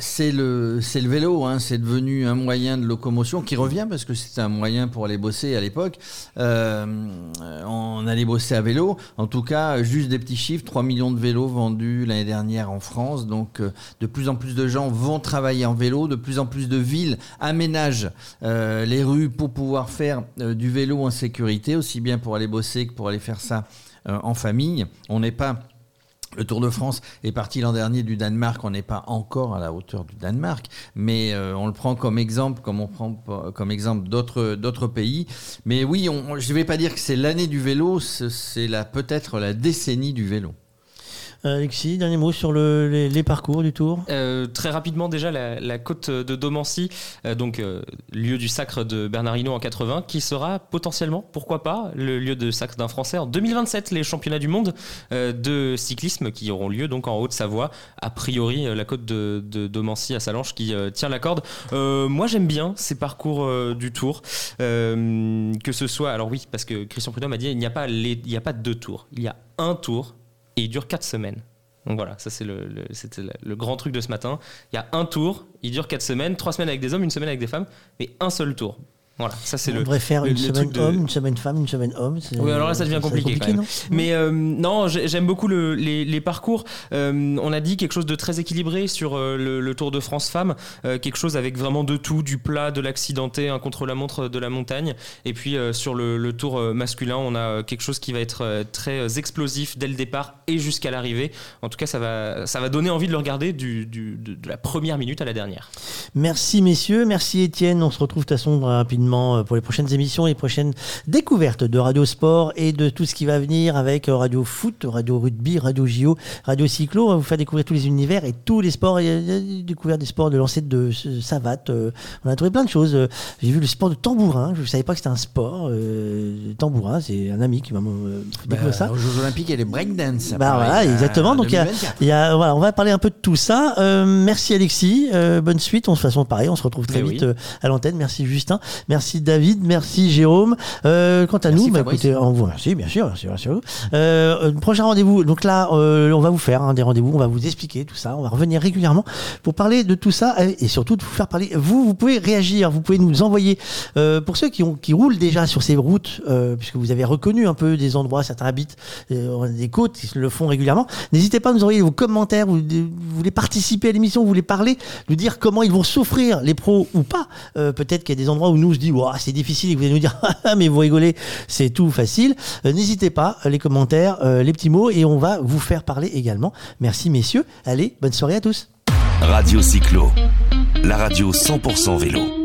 c'est le, c'est le vélo. Hein, c'est devenu un moyen de locomotion qui revient parce que c'était un moyen pour aller bosser à l'époque. Euh, on allait bosser à vélo. En tout cas, juste des petits chiffres 3 millions de vélos vendus l'année dernière en France. Donc, euh, de plus en plus de gens vont travailler en vélo. De plus en plus de villes aménagent euh, les rues pour pouvoir faire euh, du vélo en sécurité, aussi bien pour aller bosser que pour aller faire ça en famille. On n'est pas le Tour de France est parti l'an dernier du Danemark. On n'est pas encore à la hauteur du Danemark, mais on le prend comme exemple, comme on prend comme exemple d'autres d'autres pays. Mais oui, je ne vais pas dire que c'est l'année du vélo, c'est la peut-être la décennie du vélo. Euh, Alexis, dernier mot sur le- les, les parcours du Tour. Euh, très rapidement déjà la, la côte de Domancy, euh, donc euh, lieu du sacre de Bernard en 80, qui sera potentiellement, pourquoi pas, le lieu de sacre d'un Français en 2027, les championnats du monde euh, de cyclisme qui auront lieu donc en Haute-Savoie, a priori euh, la côte de, de Domancy à Salange qui tient la corde. Moi j'aime bien ces parcours du Tour, que ce soit, alors oui, parce que Christian Prudhomme a dit il n'y a pas les, il n'y a pas deux tours, il y a un tour et il dure 4 semaines. Donc voilà, ça c'est le, le- c'était le- le grand truc de ce matin. Il y a un tour, il dure 4 semaines, 3 semaines avec des hommes, une semaine avec des femmes, mais un seul tour. Voilà, ça c'est on le. devrait faire le- une le semaine de- homme, une semaine femme, une semaine homme. oui, alors là, ça devient compliqué. quand même. non? Mais euh, non, j'ai- j'aime beaucoup le- les, les parcours. Euh, on a dit quelque chose de très équilibré sur euh, le, le Tour de France femmes, euh, quelque chose avec vraiment de tout, du plat, de l'accidenté, un contre-la-montre de la montagne. Et puis sur le, Tour masculin, on a quelque chose qui va être très explosif dès le départ et jusqu'à l'arrivée. En tout cas, ça va, ça va donner envie de le regarder du, du- de, de la première minute à la dernière. Merci messieurs, merci Étienne. On se retrouve de toute façon rapidement euh, pour les prochaines émissions et prochaines découvertes de Radio Sport et de tout ce qui va venir avec euh, Radio Foot, Radio Rugby, Radio JO, Radio Cyclo. On va vous faire découvrir tous les univers et tous les sports. Il y a- découvert des sports de lancer de savate. euh, On a trouvé plein de choses. J'ai vu le sport de tambourin. Je ne savais pas que c'était un sport. tambourin, c'est un ami qui m'a fait découvrir ça. Bah, aux Jeux Olympiques et les breakdance. Bah voilà, exactement. Donc il y a, y a- voilà, on va parler un peu de tout ça. Euh, merci Alexis, euh, bonne suite. On se façon pareil, on se retrouve très vite oui. à l'antenne. Merci Justin, merci David, merci Jérôme. Euh, quant à nous, bah, écoutez, on vous remercie, bien sûr, bien sûr. Euh, euh, prochain rendez-vous. Donc là, euh, on va vous faire hein, des rendez-vous, on va vous expliquer tout ça, on va revenir régulièrement pour parler de tout ça et, surtout de vous faire parler. Vous, vous pouvez réagir, vous pouvez nous envoyer. pour ceux qui ont qui roulent déjà sur ces routes, puisque vous avez reconnu un peu des endroits, certains habitent des côtes qui le font régulièrement. N'hésitez pas à nous envoyer vos commentaires. Vous, vous voulez participer à l'émission, vous voulez parler, nous dire comment ils vont souffrir, les pros ou pas. Peut-être qu'il y a des endroits où nous Ouah, c'est difficile et vous allez nous dire *laughs* Ah, mais vous rigolez, c'est tout facile. Euh, N'hésitez pas, les commentaires, euh, les petits mots et on va vous faire parler également. Merci messieurs. Allez, bonne soirée à tous. Radio Cyclo, la radio 100% vélo.